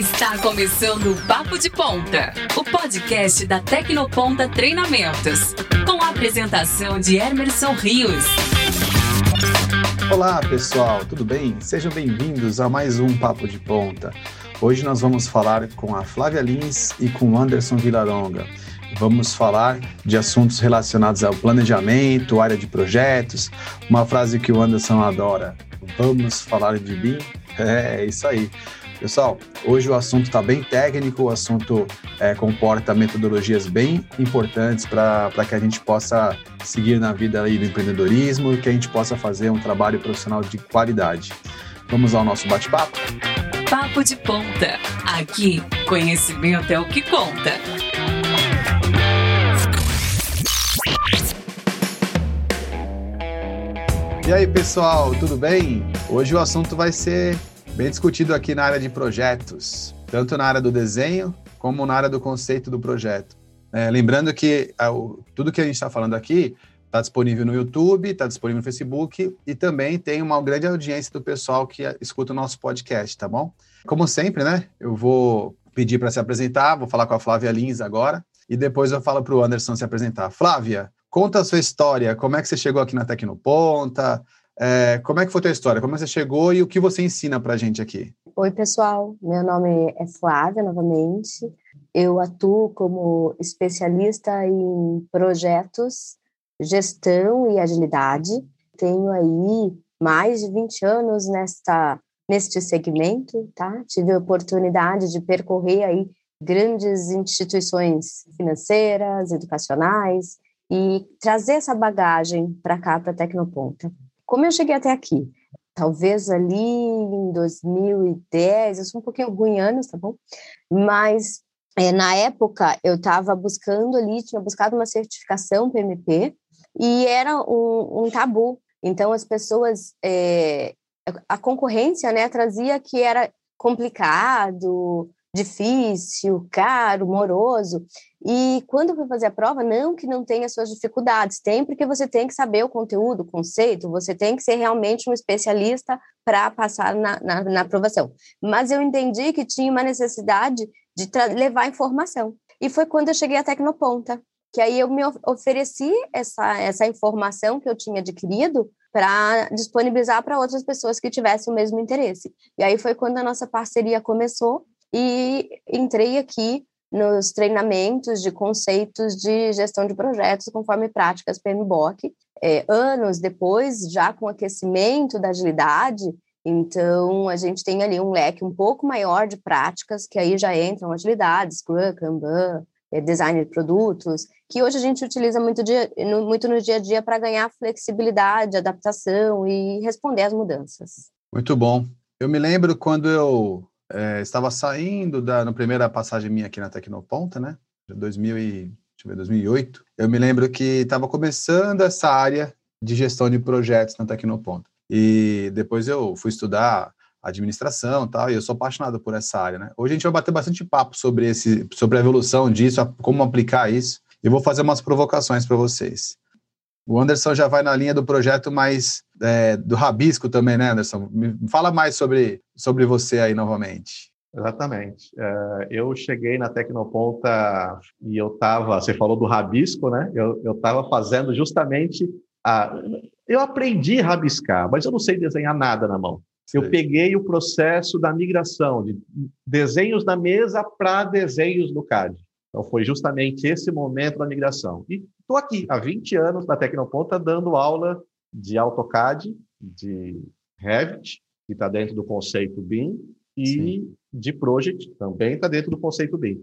Está começando o Papo de Ponta, o podcast da Tecnoponta Treinamentos, com a apresentação de Emerson Rios. Olá, pessoal, tudo bem? Sejam bem-vindos a mais um Papo de Ponta. Hoje nós vamos falar com a Flávia Lins e com o Anderson Vilaronga. Vamos falar de assuntos relacionados ao planejamento, área de projetos, uma frase que o Anderson adora. Vamos falar de BIM? É, isso aí. Pessoal, hoje o assunto está bem técnico, o assunto é, comporta metodologias bem importantes para que a gente possa seguir na vida aí do empreendedorismo e que a gente possa fazer um trabalho profissional de qualidade. Vamos ao nosso bate-papo? Papo de Ponta. Aqui, conhecimento é o que conta. E aí, pessoal, tudo bem? Hoje o assunto vai ser bem discutido aqui na área de projetos, tanto na área do desenho como na área do conceito do projeto. É, lembrando que a, o, tudo que a gente está falando aqui está disponível no YouTube, está disponível no Facebook e também tem uma grande audiência do pessoal que escuta o nosso podcast, tá bom? Como sempre, né? Eu vou pedir para se apresentar, vou falar com a Flávia Lins agora e depois eu falo para o Anderson se apresentar. Flávia, conta a sua história, como é que você chegou aqui na Tecnoponta, é, como é que foi a tua história? Como você chegou e o que você ensina para a gente aqui? Oi, pessoal. Meu nome é Flávia, novamente. Eu atuo como especialista em projetos, gestão e agilidade. Tenho aí mais de 20 anos nesta, neste segmento, tá? Tive a oportunidade de percorrer aí grandes instituições financeiras, educacionais e trazer essa bagagem para cá, para a Tecnoponta. Como eu cheguei até aqui? Talvez ali em 2010, eu sou um pouquinho ruim em anos, tá bom? Mas é, na época eu estava buscando ali, tinha buscado uma certificação PMP e era um, um tabu. Então as pessoas, é, a concorrência, né, trazia que era complicado, difícil, caro, moroso. E quando for fazer a prova, não que não tenha suas dificuldades, tem porque você tem que saber o conteúdo, o conceito, você tem que ser realmente um especialista para passar na, na, na, aprovação. Mas eu entendi que tinha uma necessidade de levar informação. E foi quando eu cheguei à Tecnoponta, que aí eu me ofereci essa, essa informação que eu tinha adquirido para disponibilizar para outras pessoas que tivessem o mesmo interesse. E aí foi quando a nossa parceria começou e entrei aqui nos treinamentos de conceitos de gestão de projetos conforme práticas PMBOK. É, anos depois, já com aquecimento da agilidade, então a gente tem ali um leque um pouco maior de práticas, que aí já entram agilidades, Scrum, Kanban, é, design de produtos, que hoje a gente utiliza muito, dia, no, muito no dia a dia para ganhar flexibilidade, adaptação e responder às mudanças. Muito bom. Eu me lembro quando eu é, estava saindo da na primeira passagem minha aqui na Tecnoponta, né? 2000 e, ver, 2008. Eu me lembro que estava começando essa área de gestão de projetos na Tecnoponta. E depois eu fui estudar administração tal, e eu sou apaixonado por essa área, né? Hoje a gente vai bater bastante papo sobre esse, sobre a evolução disso, como aplicar isso. Eu vou fazer umas provocações para vocês. O Anderson já vai na linha do projeto mais é, do rabisco também, né, Anderson? Me fala mais sobre, sobre você aí novamente. Exatamente. É, eu cheguei na Tecnoponta e eu estava, você falou do rabisco, né? Eu estava fazendo justamente a. Eu aprendi a rabiscar, mas eu não sei desenhar nada na mão. Eu peguei o processo da migração de desenhos na mesa para desenhos no CAD. Então, foi justamente esse momento da migração. E estou aqui há 20 anos na Tecnoponta dando aula de AutoCAD, de Revit, que está dentro do conceito BIM, e Sim. de Project, também está dentro do conceito BIM.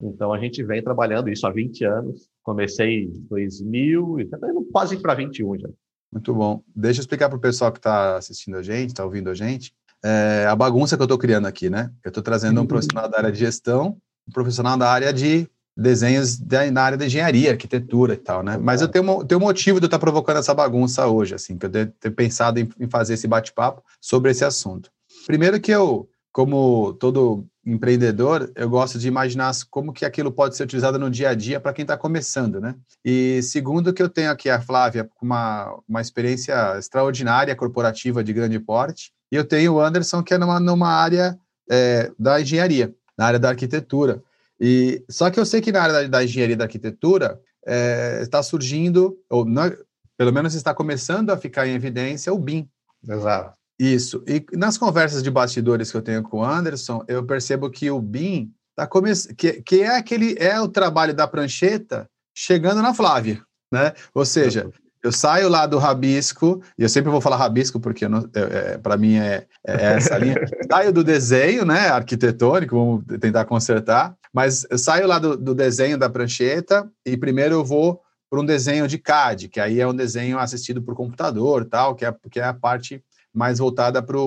Então, a gente vem trabalhando isso há 20 anos. Comecei em 2000, está indo quase para 21 já. Muito bom. Deixa eu explicar para o pessoal que está assistindo a gente, está ouvindo a gente, é, a bagunça que eu estou criando aqui, né? Eu estou trazendo um uhum. profissional da área de gestão um profissional da área de desenhos da, na área da engenharia, arquitetura e tal, né? Mas eu tenho, tenho um motivo de eu estar provocando essa bagunça hoje, assim, que eu ter, ter pensado em, em fazer esse bate-papo sobre esse assunto. Primeiro que eu, como todo empreendedor, eu gosto de imaginar como que aquilo pode ser utilizado no dia a dia para quem está começando, né? E segundo que eu tenho aqui a Flávia com uma, uma experiência extraordinária corporativa de grande porte, e eu tenho o Anderson que é numa, numa área é, da engenharia. na área da arquitetura. E só que eu sei que na área da, da engenharia e da arquitetura é, está surgindo, ou não, pelo menos está começando a ficar em evidência o BIM. Exato. Isso. E nas conversas de bastidores que eu tenho com o Anderson, eu percebo que o BIM tá começando, que, que é aquele é o trabalho da prancheta chegando na Flávia, né? Ou seja, eu saio lá do rabisco, e eu sempre vou falar rabisco porque é, é, para mim é, é, essa linha. saio do desenho, né, arquitetônico, vamos tentar consertar, mas eu saio lá do, do desenho da prancheta e primeiro eu vou para um desenho de CAD, que aí é um desenho assistido por computador, tal, que é, que é a parte mais voltada para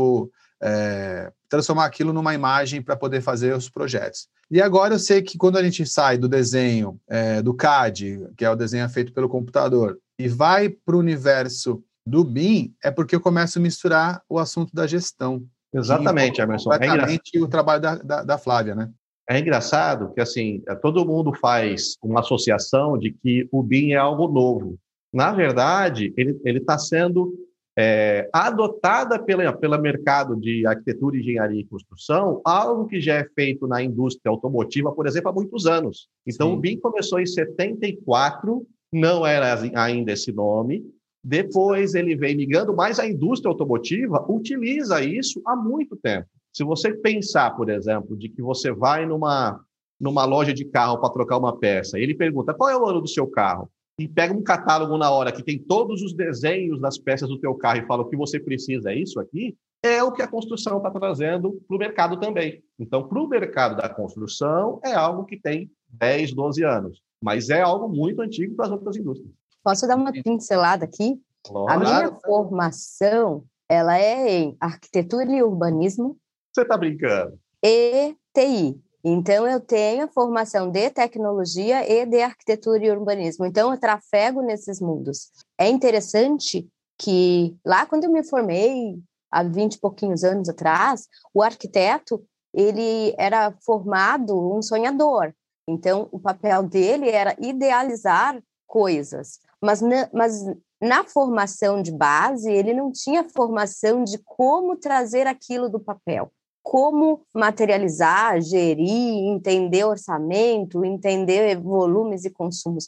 é, transformar aquilo numa imagem para poder fazer os projetos. E agora eu sei que quando a gente sai do desenho é, do CAD, que é o desenho feito pelo computador, e vai para o universo do BIM, é porque eu começo a misturar o assunto da gestão. Exatamente, Emerson. É completamente é o trabalho da, da, da Flávia, né? É engraçado que, assim, todo mundo faz uma associação de que o BIM é algo novo. Na verdade, ele está sendo é, adotada pela, pela mercado de arquitetura, engenharia e construção, algo que já é feito na indústria automotiva, por exemplo, há muitos anos. Então, Sim. o BIM começou em 74 não era ainda esse nome. Depois ele vem migrando, mas a indústria automotiva utiliza isso há muito tempo. Se você pensar, por exemplo, de que você vai numa, numa loja de carro para trocar uma peça, e ele pergunta qual é o ano do seu carro, e pega um catálogo na hora que tem todos os desenhos das peças do teu carro e fala o que você precisa é isso aqui, é o que a construção está trazendo para o mercado também. Então, para o mercado da construção, é algo que tem 10, 12 anos mas é algo muito antigo para as outras indústrias. Posso dar uma pincelada aqui? Claro. A minha formação, ela é em arquitetura e urbanismo. Você está brincando? E TI. Então, eu tenho a formação de tecnologia e de arquitetura e urbanismo. Então, eu trafego nesses mundos. É interessante que lá quando eu me formei, há 20 e pouquinhos anos atrás, o arquiteto, ele era formado um sonhador. Então, o papel dele era idealizar coisas, mas na, mas na formação de base, ele não tinha formação de como trazer aquilo do papel, como materializar, gerir, entender orçamento, entender volumes e consumos.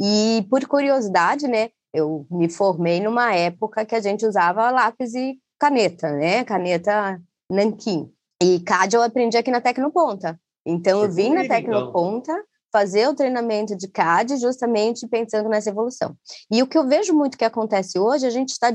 E, por curiosidade, né, eu me formei numa época que a gente usava lápis e caneta, né, caneta nanquim. E CAD eu aprendi aqui na Tecnoponta. Então, eu vim na Tecnoponta então. fazer o treinamento de CAD justamente pensando nessa evolução. E o que eu vejo muito que acontece hoje, a gente está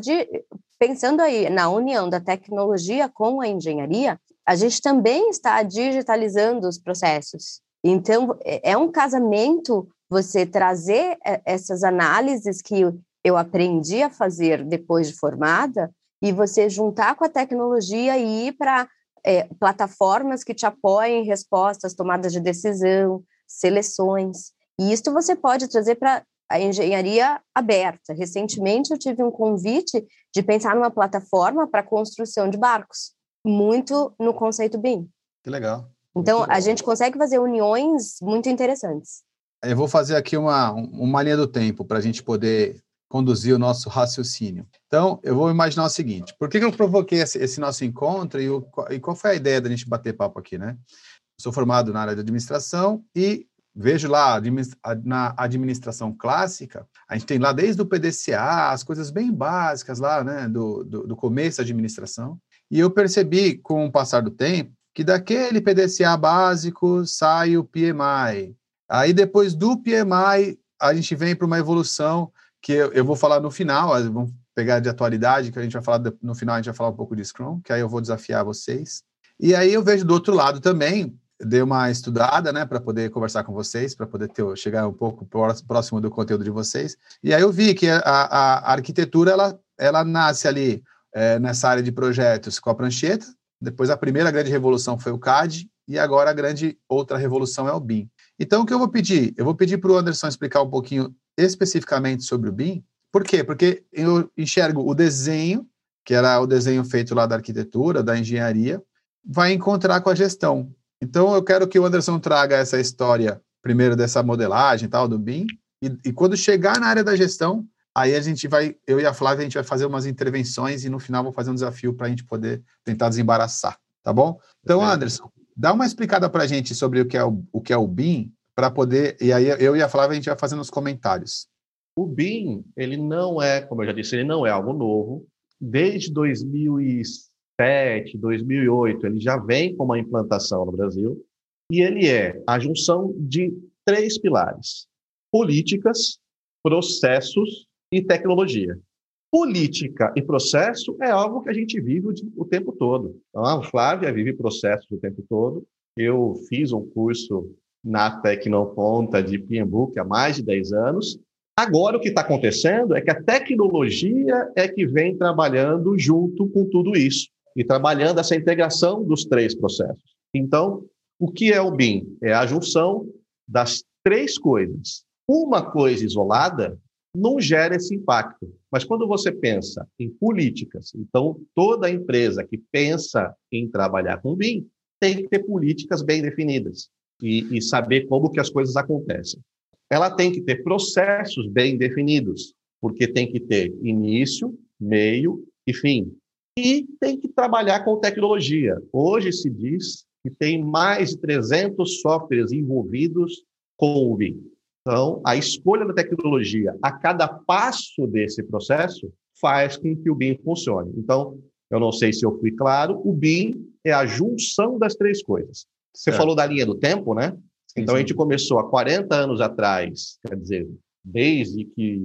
pensando aí na união da tecnologia com a engenharia, a gente também está digitalizando os processos. Então, é, é um casamento você trazer é, essas análises que eu aprendi a fazer depois de formada e você juntar com a tecnologia e ir para é, plataformas que te apoiem em respostas, tomadas de decisão, seleções. E isto você pode trazer para a engenharia aberta. Recentemente eu tive um convite de pensar numa plataforma para construção de barcos, muito no conceito BIM. Que legal. Então a gente consegue fazer uniões muito interessantes. Eu vou fazer aqui uma, uma linha do tempo para a gente poder conduzir o nosso raciocínio. Então, eu vou imaginar o seguinte: por que, que eu provoquei esse, esse nosso encontro e, o, e, qual foi a ideia da gente bater papo aqui, né? sou formado na área de administração e vejo lá na administração clássica, a gente tem lá desde o PDCA, as coisas bem básicas lá, né, do, do, do começo da administração, e eu percebi com o passar do tempo que daquele PDCA básico sai o PMI. Aí depois do PMI, a gente vem para uma evolução que eu, eu, vou falar no final, vamos pegar de atualidade, que a gente vai falar no final, a gente vai falar um pouco de Scrum, que aí eu vou desafiar vocês. E aí eu vejo do outro lado também, dei uma estudada, né, para poder conversar com vocês, para poder ter, chegar um pouco próximo do conteúdo de vocês. E aí eu vi que a, a, a arquitetura, ela, ela nasce ali é, nessa área de projetos com a prancheta, depois a primeira grande revolução foi o CAD, e agora a grande outra revolução é o BIM. Então, o que eu vou pedir? Eu vou pedir para o Anderson explicar um pouquinho especificamente sobre o BIM. Por quê? Porque eu enxergo o desenho, que era o desenho feito lá da arquitetura, da engenharia, vai encontrar com a gestão. Então, eu quero que o Anderson traga essa história, primeiro dessa modelagem tal, do BIM, e, e quando chegar na área da gestão, aí a gente vai, eu e a Flávia, a gente vai fazer umas intervenções e no final vou fazer um desafio para a gente poder tentar desembaraçar, tá bom? Então, Anderson, dá uma explicada para a gente sobre o que é o, o que é o BIM, para poder. E aí eu e a Flávia a gente vai fazendo os comentários. O BIM, ele não é, como eu já disse, ele não é algo novo. Desde 2007, 2008, ele já vem com uma implantação no Brasil. E ele é a junção de três pilares: políticas, processos e tecnologia. Política e processo é algo que a gente vive o, tempo todo. Então, a Flávia vive processos o tempo todo. Eu fiz um curso na Tecnoponta de PMBOK há mais de 10 anos. Agora, o que está acontecendo é que a tecnologia é que vem trabalhando junto com tudo isso e trabalhando essa integração dos três processos. Então, o que é o BIM? É a junção das três coisas. Uma coisa isolada não gera esse impacto. Mas quando você pensa em políticas, então toda empresa que pensa em trabalhar com BIM tem que ter políticas bem definidas e, e saber como que as coisas acontecem. Ela tem que ter processos bem definidos, porque tem que ter início, meio e fim. E tem que trabalhar com tecnologia. Hoje se diz que tem mais de 300 softwares envolvidos com o BIM. Então, a escolha da tecnologia a cada passo desse processo faz com que o BIM funcione. Então, eu não sei se eu fui claro, o BIM é a junção das três coisas. Você falou da linha do tempo, né? Sim, então, sim. a gente começou há 40 anos atrás, quer dizer, desde que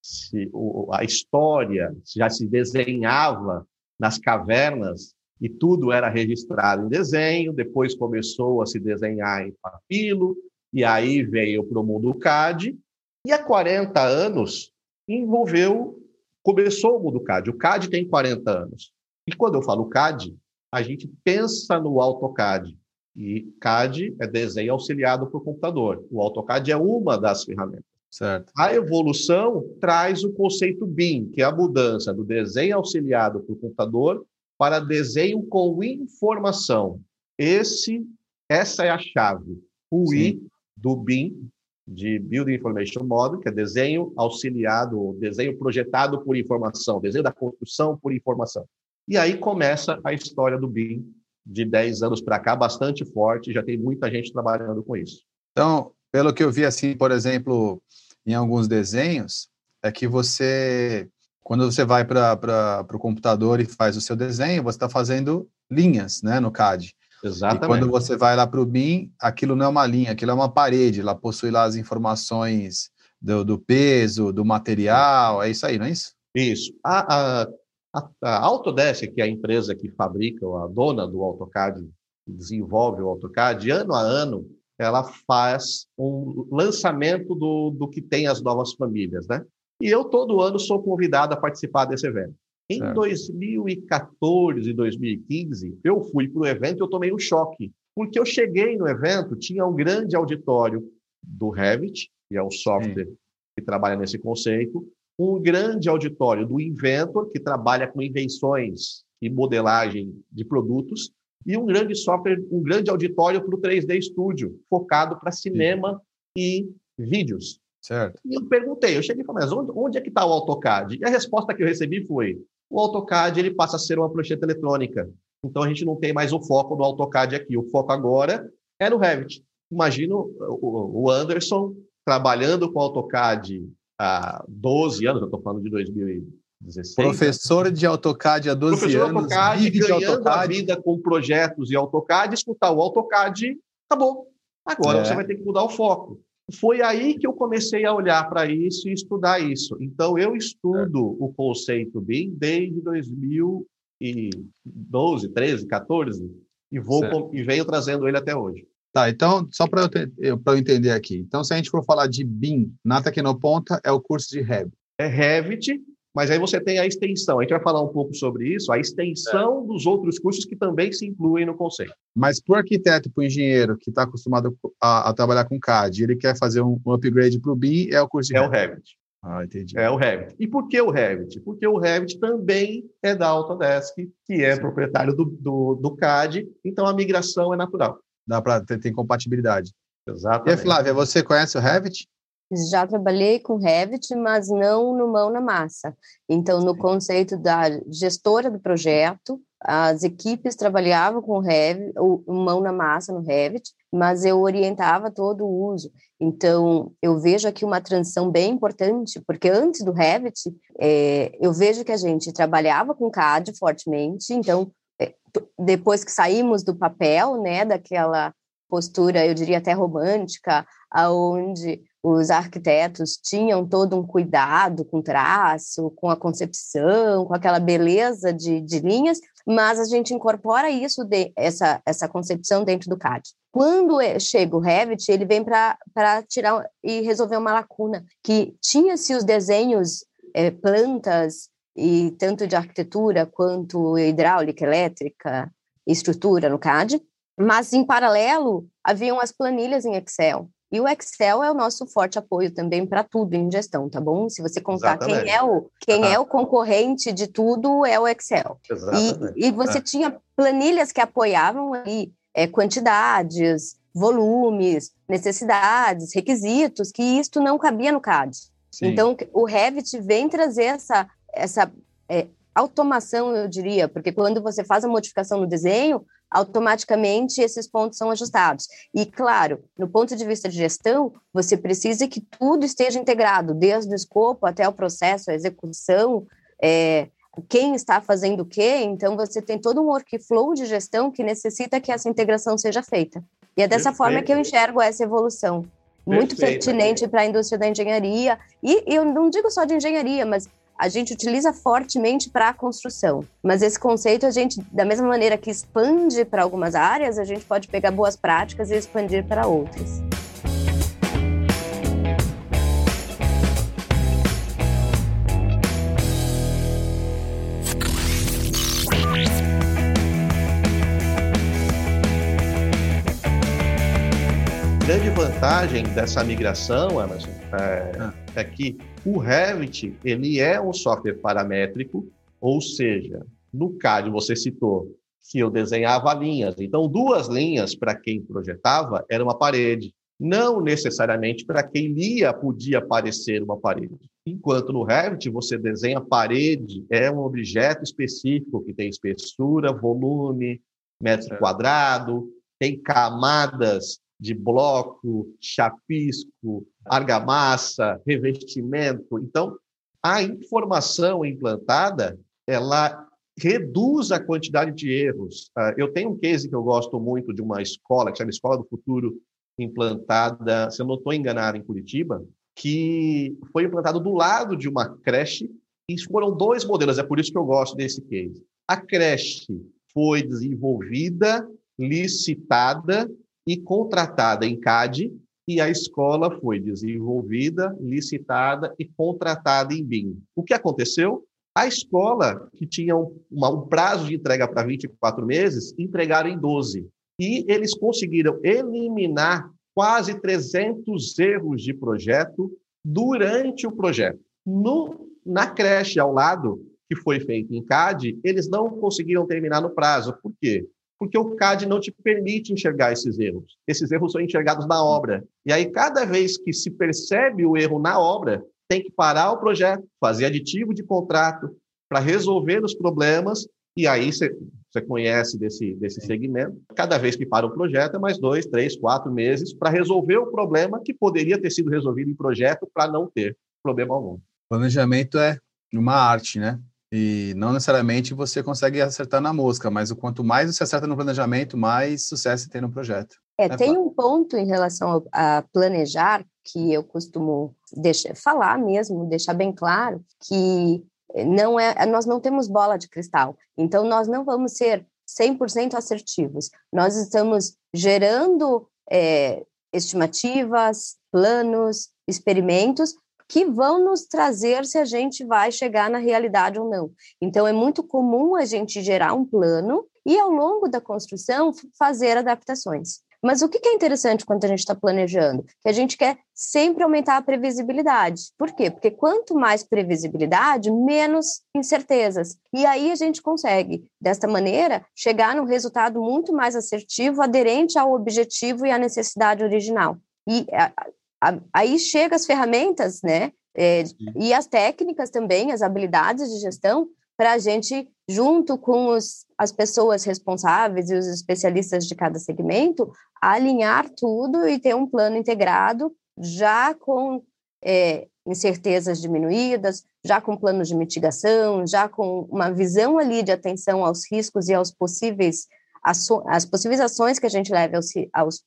se, o, a história já se desenhava nas cavernas e tudo era registrado em desenho, depois começou a se desenhar em papiro, e aí veio para o mundo CAD, e há 40 anos envolveu, começou o mundo CAD. O CAD tem 40 anos. E quando eu falo CAD, a gente pensa no AutoCAD. E CAD é desenho auxiliado por computador. O AutoCAD é uma das ferramentas. Certo. A evolução traz o conceito BIM, que é a mudança do desenho auxiliado por computador para desenho com informação. Esse, essa é a chave. O Sim. I do BIM, de Building Information Model, que é desenho auxiliado, desenho projetado por informação, desenho da construção por informação. E aí começa a história do BIM de 10 anos para cá, bastante forte, já tem muita gente trabalhando com isso. Então, pelo que eu vi, assim, por exemplo, em alguns desenhos, é que você, quando você vai para o computador e faz o seu desenho, você está fazendo linhas né, no CAD. Exatamente. E quando você vai lá para o BIM, aquilo não é uma linha, aquilo é uma parede, ela possui lá as informações do, do peso, do material, é isso aí, não é isso? Isso. A, a, a, a Autodesk, que é a empresa que fabrica, a dona do AutoCAD, que desenvolve o AutoCAD, ano a ano, ela faz um lançamento do, do que tem as novas famílias, né? E eu, todo ano, sou convidado a participar desse evento. Em certo. 2014 e 2015, eu fui para o evento e eu tomei um choque, porque eu cheguei no evento, tinha um grande auditório do Revit, que é o software Sim. que trabalha nesse conceito, um grande auditório do Inventor, que trabalha com invenções e modelagem de produtos, e um grande software, um grande auditório para o 3D Studio, focado para cinema Sim. e vídeos. Certo. E eu perguntei, eu cheguei e falei, mas onde, onde é que está o AutoCAD? E a resposta que eu recebi foi, o AutoCAD ele passa a ser uma prancheta eletrônica. Então a gente não tem mais o foco do AutoCAD aqui. O foco agora é no Revit. Imagino o Anderson trabalhando com o AutoCAD há 12 anos, eu estou falando de 2016. Professor de AutoCAD há 12 Professor anos, AutoCAD, vive ganhando de AutoCAD. a vida com projetos e AutoCAD, escutar o AutoCAD, acabou. Agora é. você vai ter que mudar o foco foi aí que eu comecei a olhar para isso e estudar isso. Então, eu estudo é. o conceito BIM desde 2012, 13, 14, e, vou e venho trazendo ele até hoje. Tá, então, só para eu, eu entender aqui. Então, se a gente for falar de BIM na Tecnoponta, é o curso de Revit. É Revit, mas aí você tem a extensão. A gente vai falar um pouco sobre isso, a extensão é. dos outros cursos que também se incluem no conceito. Mas para o arquiteto, para o engenheiro que está acostumado a, a, trabalhar com CAD, ele quer fazer um, um upgrade para o BIM, é o curso de É Revit. o Revit. Ah, entendi. É o Revit. E por que o Revit? Porque o Revit também é da Autodesk, que é Sim. proprietário do, do, do, CAD, então a migração é natural. Dá para ter, ter compatibilidade. Exatamente. E Flávia, você conhece o Revit? Já trabalhei com Revit, mas não no mão na massa. Então, no conceito da gestora do projeto, as equipes trabalhavam com Revit, o mão na massa no Revit, mas eu orientava todo o uso. Então, eu vejo aqui uma transição bem importante, porque antes do Revit, é, eu vejo que a gente trabalhava com CAD fortemente, então, depois que saímos do papel, né, daquela postura, eu diria até romântica, aonde os arquitetos tinham todo um cuidado com traço, com a concepção, com aquela beleza de, de linhas, mas a gente incorpora isso, de, essa, essa concepção dentro do CAD. Quando é, chega o Revit, ele vem para tirar e resolver uma lacuna, que tinha-se os desenhos, é, plantas, e tanto de arquitetura quanto hidráulica, elétrica, estrutura no CAD, mas em paralelo haviam as planilhas em Excel. E o Excel é o nosso forte apoio também para tudo em gestão, tá bom? Se você contar Exatamente. quem é o quem é o concorrente de tudo é o Excel. Exatamente. E, e você é. tinha planilhas que apoiavam aí é, quantidades, volumes, necessidades, requisitos, que isto não cabia no CAD. Sim. Então o Revit vem trazer essa essa é, automação, eu diria, porque quando você faz a modificação no desenho, automaticamente esses pontos são ajustados. E, claro, no ponto de vista de gestão, você precisa que tudo esteja integrado, desde o escopo até o processo, a execução, é, quem está fazendo o quê. Então, você tem todo um workflow de gestão que necessita que essa integração seja feita. E é dessa Perfeito. forma que eu enxergo essa evolução. Muito Perfeito. pertinente para a indústria da engenharia. E eu não digo só de engenharia, mas a gente utiliza fortemente para a construção. Mas esse conceito, a gente, da mesma maneira que expande para algumas áreas, a gente pode pegar boas práticas e expandir para outras. Vantagem dessa migração, Emerson, é, ah. é que o Revit ele é um software paramétrico, ou seja, no CAD você citou que eu desenhava linhas. Então, duas linhas para quem projetava era uma parede. Não necessariamente para quem lia podia aparecer uma parede. Enquanto no Revit você desenha parede, é um objeto específico que tem espessura, volume, metro quadrado, tem camadas de bloco, chapisco, argamassa, revestimento. Então, a informação implantada, ela reduz a quantidade de erros. Ah, eu tenho um case que eu gosto muito de uma escola, que chama Escola do Futuro, implantada, se eu não estou enganado, em Curitiba, que foi implantado do lado de uma creche e foram dois modelos, é por isso que eu gosto desse case. A creche foi desenvolvida, licitada e contratada em CAD, e a escola foi desenvolvida, licitada e contratada em BIM. O que aconteceu? A escola, que tinha um, um prazo de entrega para 24 meses, entregaram em 12. E eles conseguiram eliminar quase 300 erros de projeto durante o projeto. No, na creche ao lado, que foi feito em CAD, eles não conseguiram terminar no prazo. Por quê? Porque o CAD não te permite enxergar esses erros. Esses erros são enxergados na obra. E aí, cada vez que se percebe o erro na obra, tem que parar o projeto, fazer aditivo de contrato para resolver os problemas. E aí você, conhece desse, desse segmento. Cada vez que para o projeto é mais dois, três, quatro meses para resolver o problema que poderia ter sido resolvido em projeto para não ter problema algum. Planejamento é uma arte, né? E não necessariamente você consegue acertar na mosca, mas o quanto mais você acerta no planejamento, mais sucesso tem no projeto. É, é tem um ponto em relação a planejar que eu costumo deixar, falar mesmo, deixar bem claro que não é, nós não temos bola de cristal. Então nós não vamos ser 100% assertivos. Nós estamos gerando é, estimativas, planos, experimentos que vão nos trazer se a gente vai chegar na realidade ou não. Então, é muito comum a gente gerar um plano e, ao longo da construção, fazer adaptações. Mas o que é interessante quando a gente está planejando? Que a gente quer sempre aumentar a previsibilidade. Por quê? Porque quanto mais previsibilidade, menos incertezas. E aí a gente consegue, desta maneira, chegar num resultado muito mais assertivo, aderente ao objetivo e à necessidade original. E aí chega as ferramentas, né? É, e as técnicas também, as habilidades de gestão, para a gente, junto com os, as pessoas responsáveis e os especialistas de cada segmento, alinhar tudo e ter um plano integrado, já com é, incertezas diminuídas, já com planos de mitigação, já com uma visão ali de atenção aos riscos e aos possíveis as possíveis ações que a gente leve aos, aos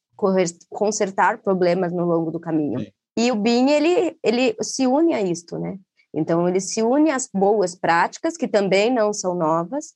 consertar problemas no longo do caminho. Sim. E o BIM, ele, ele se une a isto, né? Então, ele se une às boas práticas, que também não são novas.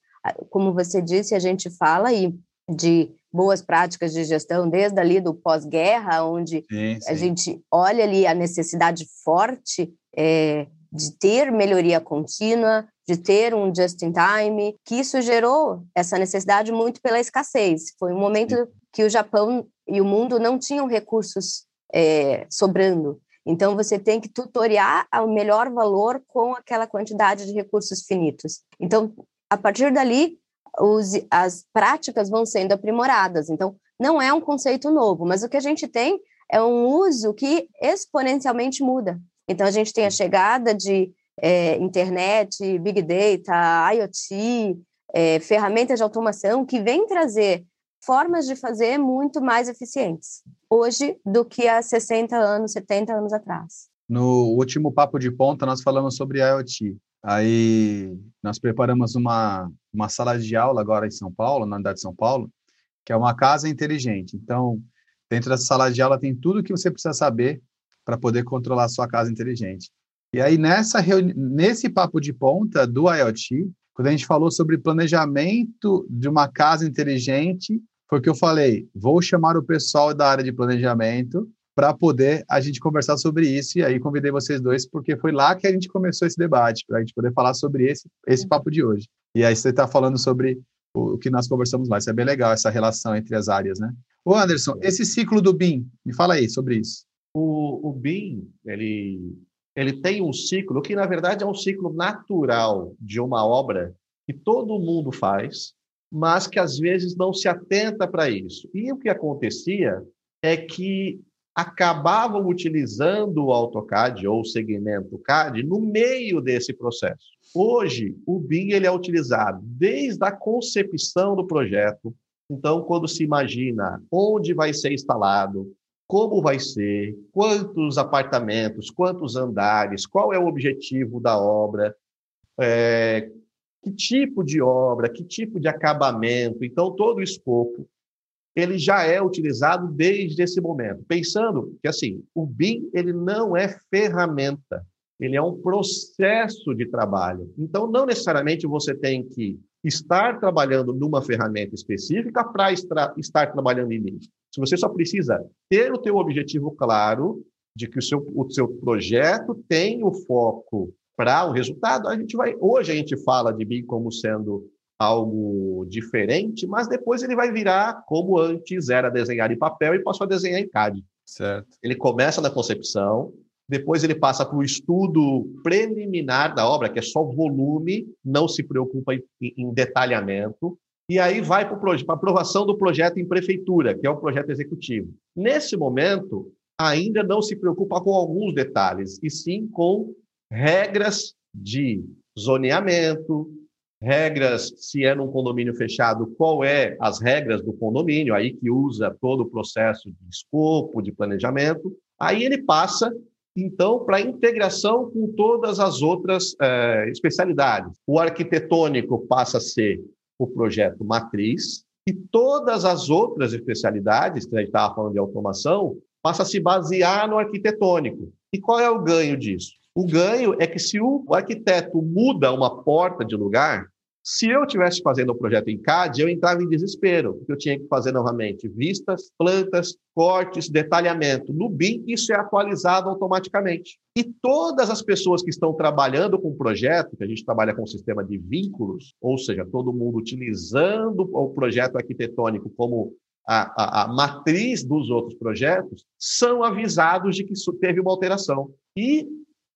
Como você disse, a gente fala aí de boas práticas de gestão desde ali do pós-guerra, onde sim, sim. a gente olha ali a necessidade forte é, de ter melhoria contínua, de ter um just in time, que isso gerou essa necessidade muito pela escassez. Foi um momento que o Japão e o mundo não tinham recursos é, sobrando. Então, você tem que tutoriar ao melhor valor com aquela quantidade de recursos finitos. Então, a partir dali, os, as práticas vão sendo aprimoradas. Então, não é um conceito novo, mas o que a gente tem é um uso que exponencialmente muda. Então, a gente tem a chegada de é, internet, big data, IoT, é, ferramentas de automação que vêm trazer formas de fazer muito mais eficientes hoje do que há 60 anos, 70 anos atrás. No último papo de ponta, nós falamos sobre IoT. Aí nós preparamos uma, uma sala de aula agora em São Paulo, na cidade de São Paulo, que é uma casa inteligente. Então, dentro dessa sala de aula tem tudo que você precisa saber para poder controlar a sua casa inteligente. E aí, nessa nesse papo de ponta do IoT, quando a gente falou sobre planejamento de uma casa inteligente, foi que eu falei, vou chamar o pessoal da área de planejamento para poder a gente conversar sobre isso. E aí convidei vocês dois, porque foi lá que a gente começou esse debate, para a gente poder falar sobre esse, esse papo de hoje. E aí você está falando sobre o, o, que nós conversamos lá. Isso é bem legal, essa relação entre as áreas, né? Ô Anderson, esse ciclo do BIM, me fala aí sobre isso. O, o BIM, ele, ele tem um ciclo que, na verdade, é um ciclo natural de uma obra que todo mundo faz, mas que às vezes não se atenta para isso. E o que acontecia é que acabavam utilizando o AutoCAD ou o segmento CAD no meio desse processo. Hoje, o BIM ele é utilizado desde a concepção do projeto. Então, quando se imagina onde vai ser instalado, como vai ser, quantos apartamentos, quantos andares, qual é o objetivo da obra, é, que tipo de obra, que tipo de acabamento. Então, todo o escopo ele já é utilizado desde esse momento, pensando que assim o BIM ele não é ferramenta, ele é um processo de trabalho. Então, não necessariamente você tem que estar trabalhando numa ferramenta específica para estar trabalhando em mim. Se você só precisa ter o teu objetivo claro de que o seu, o seu projeto tem o foco para o resultado, a gente vai. Hoje a gente fala de BIM como sendo algo diferente, mas depois ele vai virar como antes era desenhar em papel e passou a desenhar em CAD. Certo. Ele começa na concepção, depois ele passa para o estudo preliminar da obra, que é só volume, não se preocupa em, em detalhamento, e aí vai para a aprovação do projeto em prefeitura, que é o projeto executivo. Nesse momento, ainda não se preocupa com alguns detalhes, e sim com regras de zoneamento, regras, se é num condomínio fechado, qual é as regras do condomínio, aí que usa todo o processo de escopo, de planejamento. Aí ele passa, então, para integração com todas as outras é, especialidades. O arquitetônico passa a ser o projeto matriz, e todas as outras especialidades, que a gente estava falando de automação, passa a se basear no arquitetônico. E qual é o ganho disso? O ganho é que se o arquiteto muda uma porta de lugar, se eu estivesse fazendo o um projeto em CAD, eu entrava em desespero, porque eu tinha que fazer novamente vistas, plantas, cortes, detalhamento. No BIM, isso é atualizado automaticamente. E todas as pessoas que estão trabalhando com o projeto, que a gente trabalha com um sistema de vínculos, ou seja, todo mundo utilizando o projeto arquitetônico como a, a, a matriz dos outros projetos, são avisados de que isso teve uma alteração. E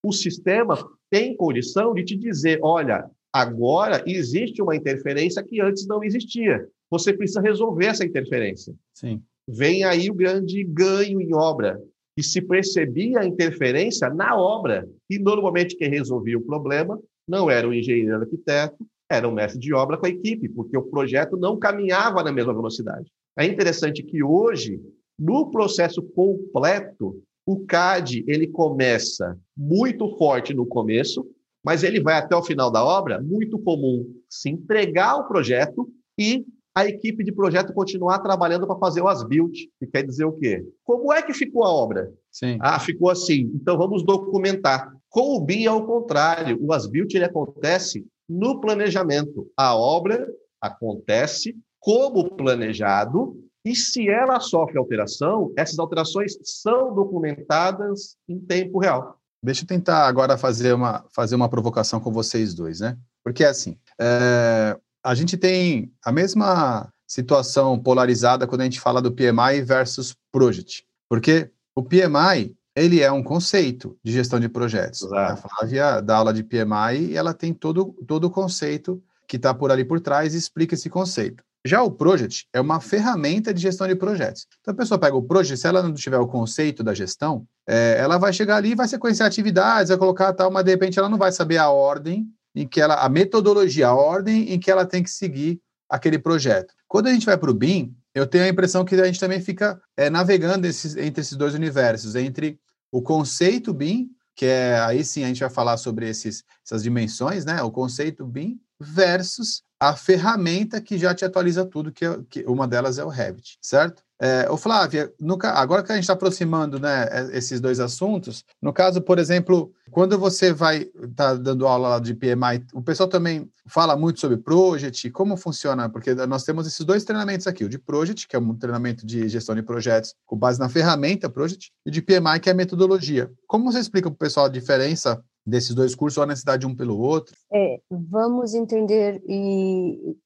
o sistema tem condição de te dizer: olha, agora existe uma interferência que antes não existia. Você precisa resolver essa interferência. Sim. Vem aí o grande ganho em obra. e se percebia a interferência na obra. E normalmente quem resolvia o problema não era o engenheiro arquiteto, era o mestre de obra com a equipe, porque o projeto não caminhava na mesma velocidade. É interessante que hoje, no processo completo, o CAD ele começa muito forte no começo, mas ele vai até o final da obra, muito comum se entregar o projeto e a equipe de projeto continuar trabalhando para fazer o as-built, que quer dizer o quê? Como é que ficou a obra? Sim. Ah, ficou assim. Então vamos documentar. Com o BIM é o contrário. O as-built ele acontece no planejamento. A obra acontece como planejado e se ela sofre alteração, essas alterações são documentadas em tempo real. Deixa eu tentar agora fazer uma, fazer uma provocação com vocês dois, né? Porque assim, é, a gente tem a mesma situação polarizada quando a gente fala do PMI versus Project. Porque o PMI, ele é um conceito de gestão de projetos. Exato. A Flávia dá aula de PMI e ela tem todo, todo o conceito que está por ali por trás e explica esse conceito. Já o Project é uma ferramenta de gestão de projetos. Então, a pessoa pega o Project, se ela não tiver o conceito da gestão, é, ela vai chegar ali, vai sequenciar atividades, vai colocar tal, mas de repente ela não vai saber a ordem em que ela, a metodologia, a ordem em que ela tem que seguir aquele projeto. Quando a gente vai para o BIM, eu tenho a impressão que a gente também fica é, navegando esses, entre esses dois universos, entre o conceito BIM, que é aí sim a gente vai falar sobre esses, essas dimensões, né? O conceito BIM versus a ferramenta que já te atualiza tudo, que, é, que uma delas é o Revit, certo? É, ô Flávia, no, agora que a gente está aproximando né, é, esses dois assuntos, no caso, por exemplo, quando você vai estar tá dando aula de PMI, o pessoal também fala muito sobre Project, como funciona, porque nós temos esses dois treinamentos aqui, o de Project, que é um treinamento de gestão de projetos com base na ferramenta Project, e de PMI, que é a metodologia. Como você explica para o pessoal a diferença desses dois cursos ou a necessidade de um pelo outro? É, vamos entender e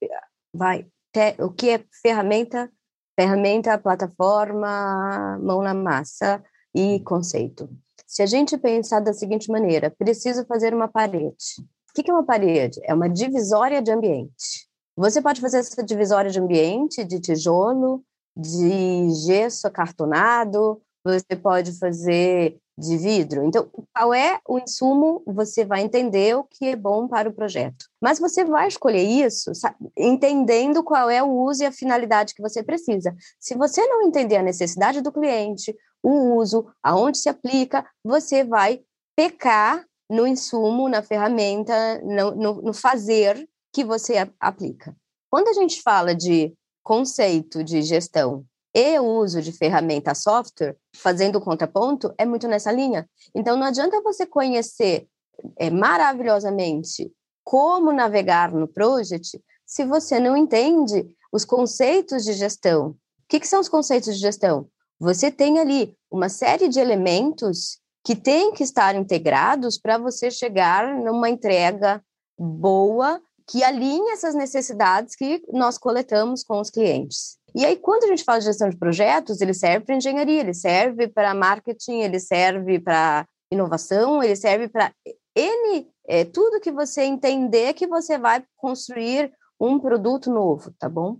vai te, o que é ferramenta, ferramenta, plataforma, mão na massa e conceito. Se a gente pensar da seguinte maneira, preciso fazer uma parede. O que é uma parede? É uma divisória de ambiente. Você pode fazer essa divisória de ambiente de tijolo, de gesso acartonado, você pode fazer de vidro. Então, qual é o insumo, você vai entender o que é bom para o projeto. Mas você vai escolher isso sabe, entendendo qual é o uso e a finalidade que você precisa. Se você não entender a necessidade do cliente, o uso, aonde se aplica, você vai pecar no insumo, na ferramenta, no, no, no fazer que você aplica. Quando a gente fala de conceito de gestão e o uso de ferramenta software, fazendo contraponto, é muito nessa linha. Então, não adianta você conhecer é, maravilhosamente como navegar no Project se você não entende os conceitos de gestão. O que, que são os conceitos de gestão? Você tem ali uma série de elementos que têm que estar integrados para você chegar numa entrega boa que alinhe essas necessidades que nós coletamos com os clientes. E aí, quando a gente fala de gestão de projetos, ele serve para engenharia, ele serve para marketing, ele serve para inovação, ele serve para N, é, tudo que você entender que você vai construir um produto novo, tá bom?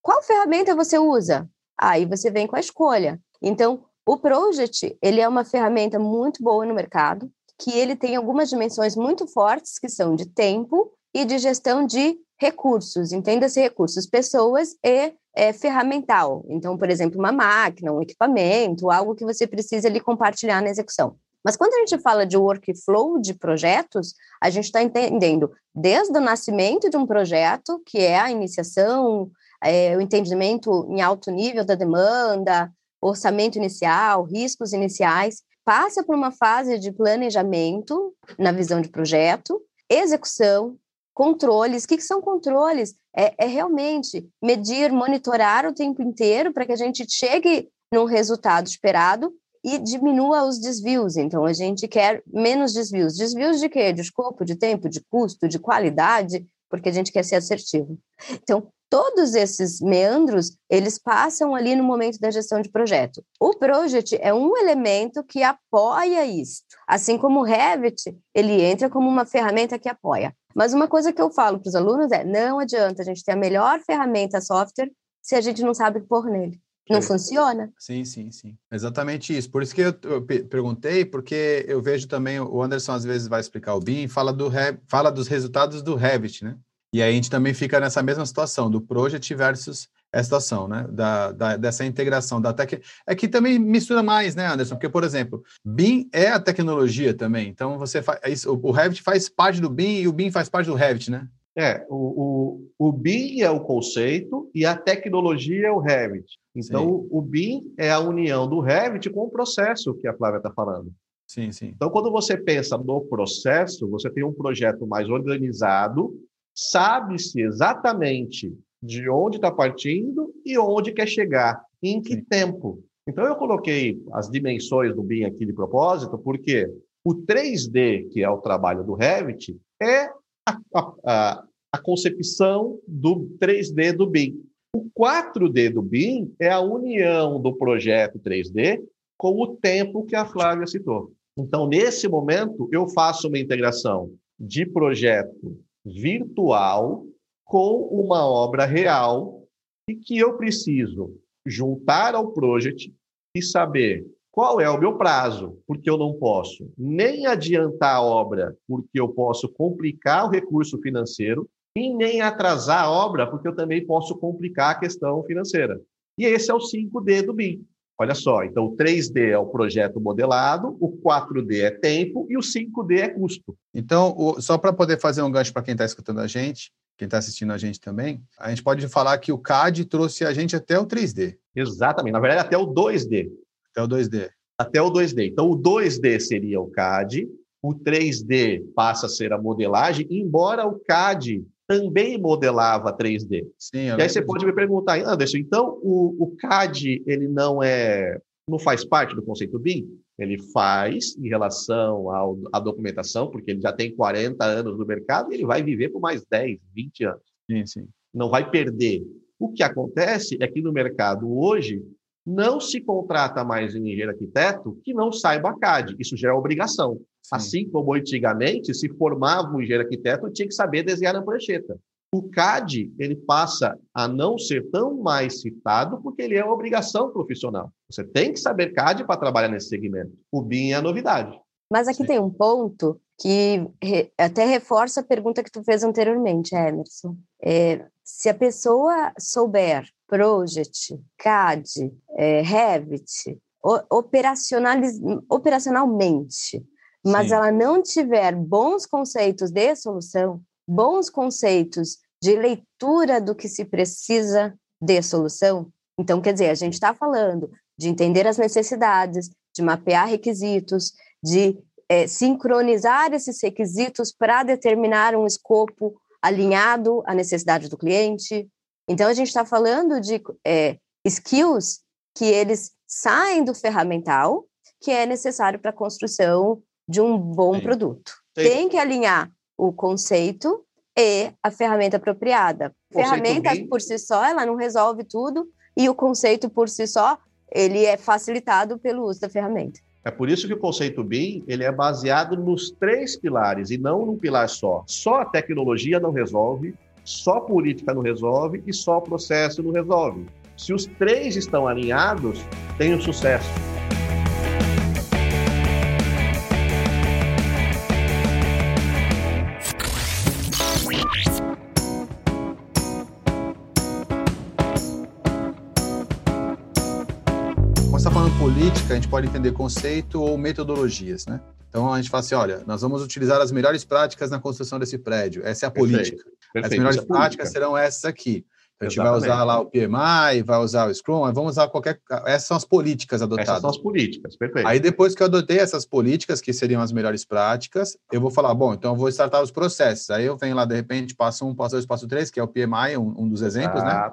Qual ferramenta você usa? Aí você vem com a escolha. Então, o Project, ele é uma ferramenta muito boa no mercado, que ele tem algumas dimensões muito fortes, que são de tempo e de gestão de recursos, entenda-se recursos, pessoas e é, ferramental. Então, por exemplo, uma máquina, um equipamento, algo que você precisa ali compartilhar na execução. Mas quando a gente fala de workflow de projetos, a gente está entendendo desde o nascimento de um projeto, que é a iniciação, é, o entendimento em alto nível da demanda, orçamento inicial, riscos iniciais, passa por uma fase de planejamento na visão de projeto, execução, controles. O que, que são controles? É, é, realmente medir, monitorar o tempo inteiro para que a gente chegue num resultado esperado e diminua os desvios. Então, a gente quer menos desvios. Desvios de quê? De escopo, de tempo, de custo, de qualidade, porque a gente quer ser assertivo. Então, todos esses meandros, eles passam ali no momento da gestão de projeto. O Project é um elemento que apoia isso. Assim como o Revit, ele entra como uma ferramenta que apoia. Mas uma coisa que eu falo para os alunos é, não adianta a gente ter a melhor ferramenta software se a gente não sabe pôr nele. Não funciona. Sim, sim, sim. Exatamente isso. Por isso que eu, eu perguntei, porque eu vejo também, o Anderson às vezes vai explicar o BIM, fala, do, fala dos resultados do Revit, né? E aí a gente também fica nessa mesma situação, do Project versus essa situação, né? Da, da, dessa integração da tec... É que também mistura mais, né, Anderson? Porque, por exemplo, BIM é a tecnologia também. Então, você faz. O Revit faz parte do BIM e o BIM faz parte do Revit, né? É, o, o, o BIM é o conceito e a tecnologia é o Revit. Então, sim. o BIM é a união do Revit com o processo que a Flávia está falando. Sim, sim. Então, quando você pensa no processo, você tem um projeto mais organizado, sabe-se exatamente de onde está partindo e onde quer chegar, em que sim. tempo. Então, eu coloquei as dimensões do BIM aqui de propósito, porque o 3D, que é o trabalho do Revit, é a, a, a concepção do 3D do BIM. O 4D do BIM é a união do projeto 3D com o tempo que a Flávia citou. Então, nesse momento, eu faço uma integração de projeto virtual com uma obra real e que eu preciso juntar ao project e saber qual é o meu prazo, porque eu não posso nem adiantar a obra, porque eu posso complicar o recurso financeiro, e nem atrasar a obra, porque eu também posso complicar a questão financeira. E esse é o 5D do BIM. Olha só, então o 3D é o projeto modelado, o 4D é tempo e o 5D é custo. Então, o, só para poder fazer um gancho para quem está escutando a gente, quem está assistindo a gente também, a gente pode falar que o CAD trouxe a gente até o 3D. Exatamente, na verdade até o 2D. Até o 2D. Até o 2D. Então, o 2D seria o CAD, o 3D passa a ser a modelagem, embora o CAD também modelava 3D. Sim, e aí você pode me perguntar, Anderson, então o, o CAD ele não é, não faz parte do conceito BIM? Ele faz em relação ao, à documentação, porque ele já tem 40 anos no mercado e ele vai viver por mais 10, 20 anos. Sim, sim. Não vai perder. O que acontece é que no mercado hoje não se contrata mais um engenheiro arquiteto que não saiba CAD. Isso já é obrigação. Sim. Assim como antigamente se formava um engenheiro arquiteto, tinha que saber desenhar na prancheta. O CAD ele passa a não ser tão mais citado porque ele é uma obrigação profissional. Você tem que saber CAD para trabalhar nesse segmento. O BIM é a novidade. Mas aqui Sim. tem um ponto que até reforça a pergunta que tu fez anteriormente, Emerson. É, se a pessoa souber Project, CAD, é, Revit, operacionalmente, mas Sim. ela não tiver bons conceitos de solução, bons conceitos de leitura do que se precisa de solução, então, quer dizer, a gente está falando de entender as necessidades, de mapear requisitos, de é, sincronizar esses requisitos para determinar um escopo alinhado à necessidade do cliente, então, a gente está falando de é, skills que eles saem do ferramental, que é necessário para a construção de um bom Sim. produto. Sim. Tem que alinhar o conceito e a ferramenta apropriada. A ferramenta bem... por si só, ela não resolve tudo, e o conceito por si só, ele é facilitado pelo uso da ferramenta. É por isso que o conceito BIM ele é baseado nos três pilares e não num pilar só. Só a tecnologia não resolve, só política não resolve e só processo não resolve. Se os três estão alinhados, tem o um sucesso. Gente pode entender conceito ou metodologias, né? Então a gente fala assim, olha, nós vamos utilizar as melhores práticas na construção desse prédio. Essa é a política. Perfeito. As melhores é práticas serão essas aqui. Então, a gente Exatamente. vai usar lá o PMI, vai usar o Scrum, vamos usar qualquer. Essas são as políticas adotadas. Essas são as políticas, perfeito. Aí depois que eu adotei essas políticas, que seriam as melhores práticas, eu vou falar, bom, então eu vou startar os processos. Aí eu venho lá, de repente, passo um, passo dois, passo três, que é o PMI, um, um dos exemplos, né? Né?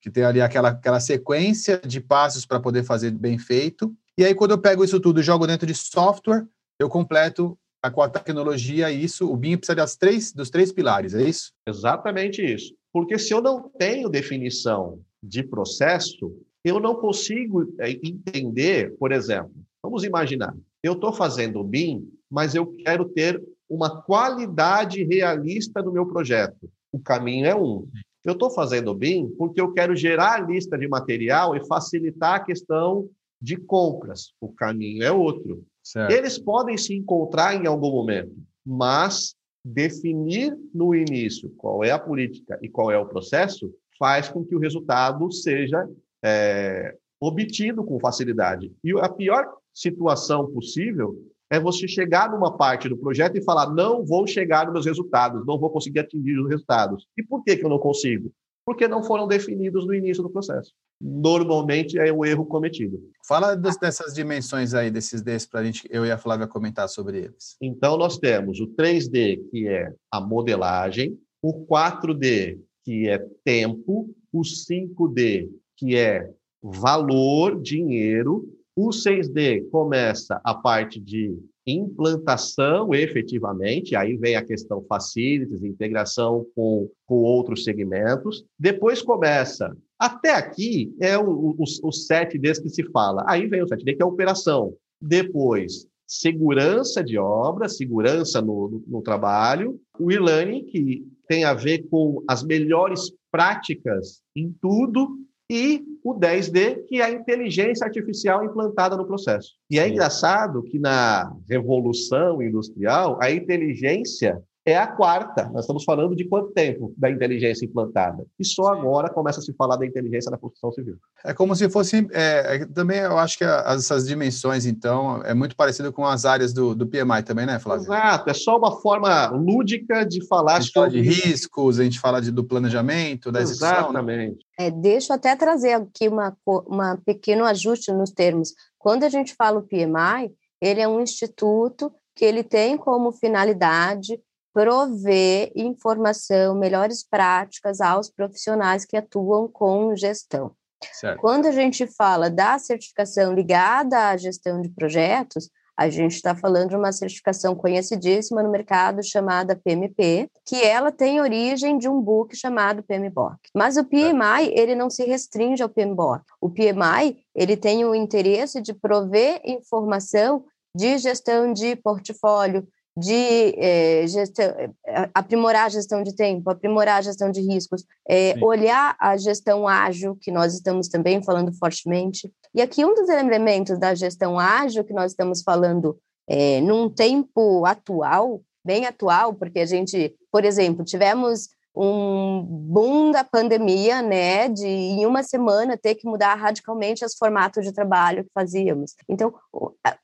Que tem ali aquela, aquela sequência de passos para poder fazer bem feito. E aí, quando eu pego isso tudo e jogo dentro de software, eu completo a, com a tecnologia isso, o BIM precisa das três, dos três pilares, é isso? Exatamente isso. Porque se eu não tenho definição de processo, eu não consigo é, entender, por exemplo, vamos imaginar, eu estou fazendo o BIM, mas eu quero ter uma qualidade realista no meu projeto. O caminho é um. Eu estou fazendo o BIM porque eu quero gerar a lista de material e facilitar a questão de compras. O caminho é outro. Certo. Eles podem se encontrar em algum momento, mas definir no início qual é a política e qual é o processo faz com que o resultado seja é, obtido com facilidade. E a pior situação possível é você chegar numa parte do projeto e falar: não vou chegar nos meus resultados, não vou conseguir atingir os resultados. E por que, que eu não consigo? Porque não foram definidos no início do processo. Normalmente é o erro cometido. Fala dessas dimensões aí, desses Ds, para a gente, eu e a Flávia comentar sobre eles. Então, nós temos o 3D, que é a modelagem, o 4D, que é tempo, o 5D, que é valor, dinheiro, o 6D começa a parte de implantação efetivamente, aí vem a questão facilities, integração com, com outros segmentos. Depois começa, até aqui é o, o, o 7D que se fala, aí vem o 7D que é a operação. Depois, segurança de obra, segurança no, no, no trabalho, o e-learning, que tem a ver com as melhores práticas em tudo, e o 10D, que é a inteligência artificial implantada no processo. E é Sim. engraçado que na revolução industrial, a inteligência é a quarta. Nós estamos falando de quanto tempo da inteligência implantada? E só agora começa a se falar da inteligência na construção civil. É como se fosse. É, é também eu acho que essas dimensões, então, é muito parecido com as áreas do, do PMI também, né, Flávio? Exato. É só uma forma lúdica de falar. A gente sobre... fala de riscos, a gente fala de, do planejamento, da execução. Né? Exatamente. Né? É, deixa eu até trazer aqui uma, uma pequeno ajuste nos termos. Quando a gente fala o PMI, ele é um instituto que ele tem como finalidade prover informação, melhores práticas aos profissionais que atuam com gestão. Certo. Quando a gente fala da certificação ligada à gestão de projetos, a gente está falando de uma certificação conhecidíssima no mercado chamada PMP, que ela tem origem de um book chamado PMBOK. Mas o PMI, ele não se restringe ao PMBOK. O PMI, ele tem o interesse de prover informação de gestão de portfólio, de é, gestão, eh, aprimorar a gestão de tempo, aprimorar a gestão de riscos, é, olhar a gestão ágil, que nós estamos também falando fortemente. E aqui um dos elementos da gestão ágil que nós estamos falando é, num tempo atual, bem atual, porque a gente, por exemplo, tivemos um boom da pandemia, né, de em uma semana ter que mudar radicalmente os formatos de trabalho que fazíamos. Então,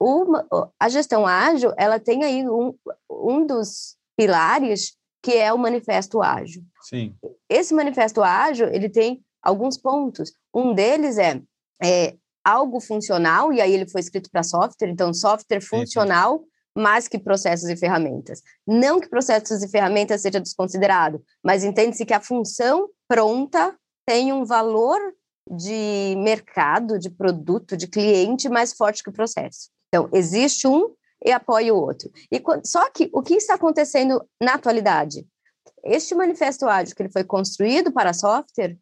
uma, a gestão ágil, ela tem aí um, um dos pilares que é o manifesto ágil. Sim. Esse manifesto ágil, ele tem alguns pontos. Um deles é, é algo funcional, e aí ele foi escrito para software, então software funcional, mais que processos e ferramentas. Não que processos e ferramentas seja desconsiderado, mas entende-se que a função pronta tem um valor de mercado, de produto, de cliente mais forte que o processo. Então, existe um e apoia o outro. E só que o que está acontecendo na atualidade? Este manifesto ágil que ele foi construído para software,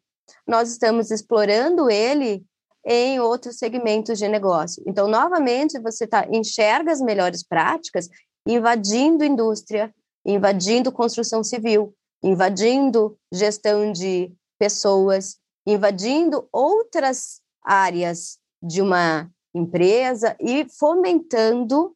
nós estamos explorando ele em outros segmentos de negócio. Então, novamente, você tá, enxerga as melhores práticas invadindo indústria, invadindo construção civil, invadindo gestão de pessoas, invadindo outras áreas de uma empresa e fomentando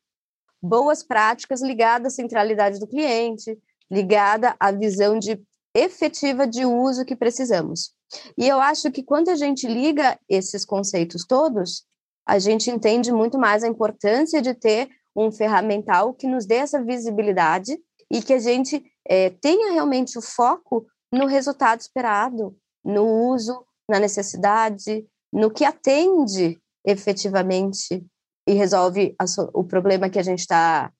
boas práticas ligadas à centralidade do cliente, ligada à visão de efetiva de uso que precisamos. E eu acho que quando a gente liga esses conceitos todos, a gente entende muito mais a importância de ter um ferramental que nos dê essa visibilidade e que a gente é, tenha realmente o foco no resultado esperado, no uso, na necessidade, no que atende efetivamente e resolve o problema que a gente está,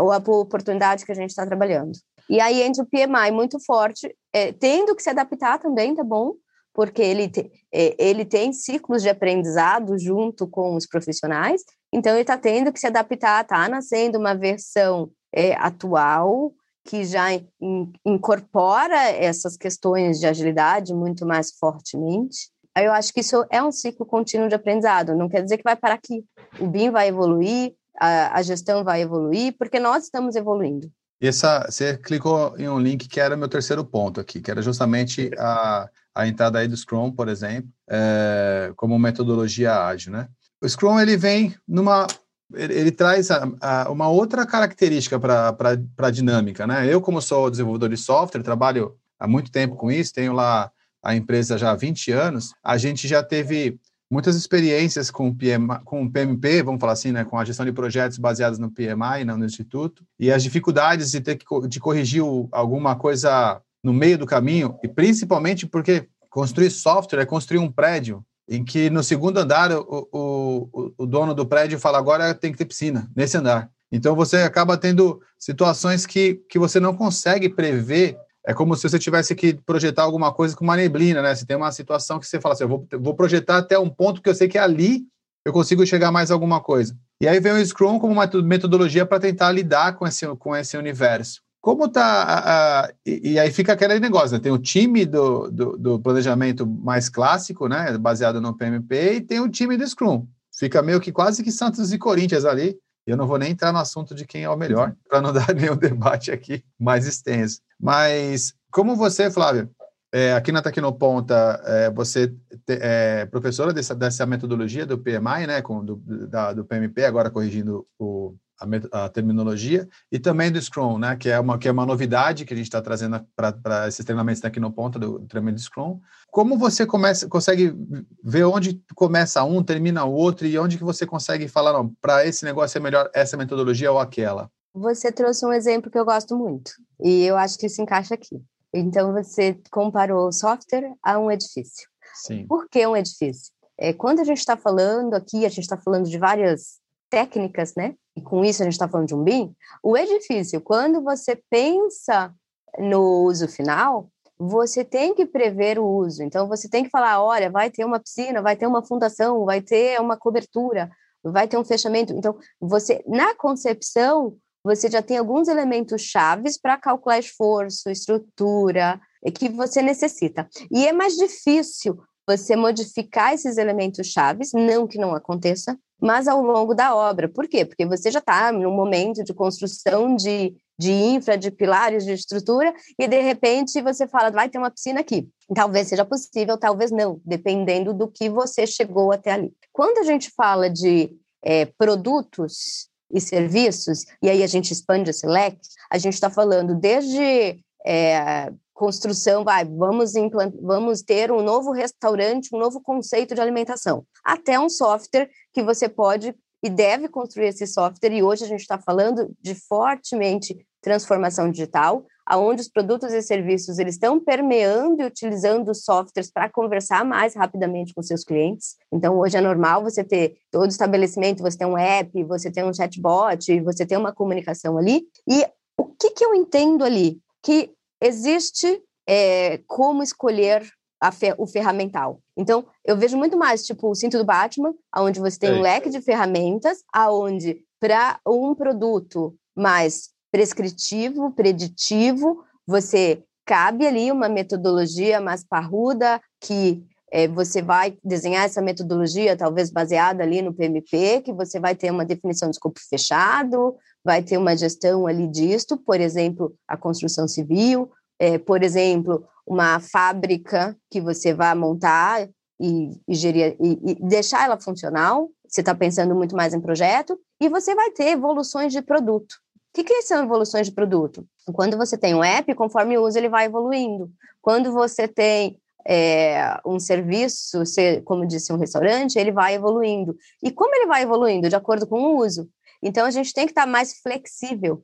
ou a oportunidade que a gente está trabalhando. E aí entra o PMI muito forte, é, tendo que se adaptar também, tá bom? porque ele, te, é, ele tem ciclos de aprendizado junto com os profissionais, então ele está tendo que se adaptar, está nascendo uma versão é, atual que já in, incorpora essas questões de agilidade muito mais fortemente. Eu acho que isso é um ciclo contínuo de aprendizado, não quer dizer que vai parar aqui. O BIM vai evoluir, a, a gestão vai evoluir, porque nós estamos evoluindo. Essa, você clicou em um link que era meu terceiro ponto aqui, que era justamente a, a entrada aí do Scrum, por exemplo, é, como metodologia ágil, né? O Scrum, ele vem numa... Ele, ele traz a, a, uma outra característica para a dinâmica, né? Eu, como sou desenvolvedor de software, trabalho há muito tempo com isso, tenho lá a empresa já há 20 anos, a gente já teve muitas experiências com, PM, com o PMP, vamos falar assim, né, com a gestão de projetos baseados no PMI, no Instituto, e as dificuldades de ter que de corrigir alguma coisa no meio do caminho, e principalmente porque construir software é construir um prédio em que no segundo andar o, o, o dono do prédio fala agora tem que ter piscina nesse andar. Então você acaba tendo situações que, que você não consegue prever é como se você tivesse que projetar alguma coisa com uma neblina, né? Você tem uma situação que você fala assim, eu vou, vou projetar até um ponto que eu sei que ali eu consigo chegar mais alguma coisa. E aí vem o Scrum como uma metodologia para tentar lidar com esse, com esse universo. Como tá. A, a, e, e, aí fica aquele negócio, né? Tem o time do, do, do, planejamento mais clássico, né? Baseado no PMP, e tem o time do Scrum. Fica meio que quase que Santos e Corinthians ali. Eu não vou nem entrar no assunto de quem é o melhor, para não dar nenhum debate aqui mais extenso. Mas como você, Flávia, é, aqui na Tecnoponta, é, você é professora dessa, dessa metodologia do PMI, né, com, do, da, do PMP, agora corrigindo o, a, a, terminologia, e também do Scrum, né, que é uma, que é uma novidade que a gente está trazendo para esses treinamentos da Tecnoponta, do, do treinamento do Scrum. Como você começa, consegue ver onde começa um, termina o outro, e onde que você consegue falar, não, para esse negócio é melhor essa metodologia ou aquela? Você trouxe um exemplo que eu gosto muito, e eu acho que se encaixa aqui. Então, você comparou o software a um edifício. Sim. Por que um edifício? É, quando a gente está falando aqui, a gente está falando de várias técnicas, né? E com isso a gente está falando de um BIM. O edifício, quando você pensa no uso final, você tem que prever o uso. Então, você tem que falar: olha, vai ter uma piscina, vai ter uma fundação, vai ter uma cobertura, vai ter um fechamento. Então, você, na concepção, você já tem alguns elementos chaves para calcular esforço, estrutura, que você necessita. E é mais difícil você modificar esses elementos chaves, não que não aconteça, mas ao longo da obra. Por quê? Porque você já está no momento de construção de, de infra, de pilares, de estrutura, e de repente você fala, vai ter uma piscina aqui. Talvez seja possível, talvez não, dependendo do que você chegou até ali. Quando a gente fala de é, produtos e serviços, e aí a gente expande esse leque, a gente está falando desde é, construção, vai, vamos, vamos ter um novo restaurante, um novo conceito de alimentação, até um software que você pode e deve construir esse software, e hoje a gente está falando de fortemente transformação digital, aonde os produtos e serviços eles estão permeando e utilizando softwares para conversar mais rapidamente com seus clientes. Então hoje é normal você ter todo estabelecimento, você tem um app, você tem um chatbot, você tem uma comunicação ali. E o que que eu entendo ali? Que existe é, como escolher Fer, o ferramental. Então, eu vejo muito mais, tipo, o cinto do Batman, onde você tem é. um leque de ferramentas, aonde para um produto mais prescritivo, preditivo, você cabe ali uma metodologia mais parruda que é, você vai desenhar essa metodologia, talvez baseada ali no PMP, que você vai ter uma definição de escopo fechado, vai ter uma gestão ali disto, por exemplo, a construção civil, é, por exemplo, uma fábrica que você vai montar e, e, gerir, e, e deixar ela funcional, você está pensando muito mais em projeto, e você vai ter evoluções de produto que, que são evoluções de produto? Quando você tem um app, conforme o uso, ele vai evoluindo. Quando você tem é, um serviço, como disse um restaurante, ele vai evoluindo. E como ele vai evoluindo? De acordo com o uso. Então, a gente tem que estar mais flexível.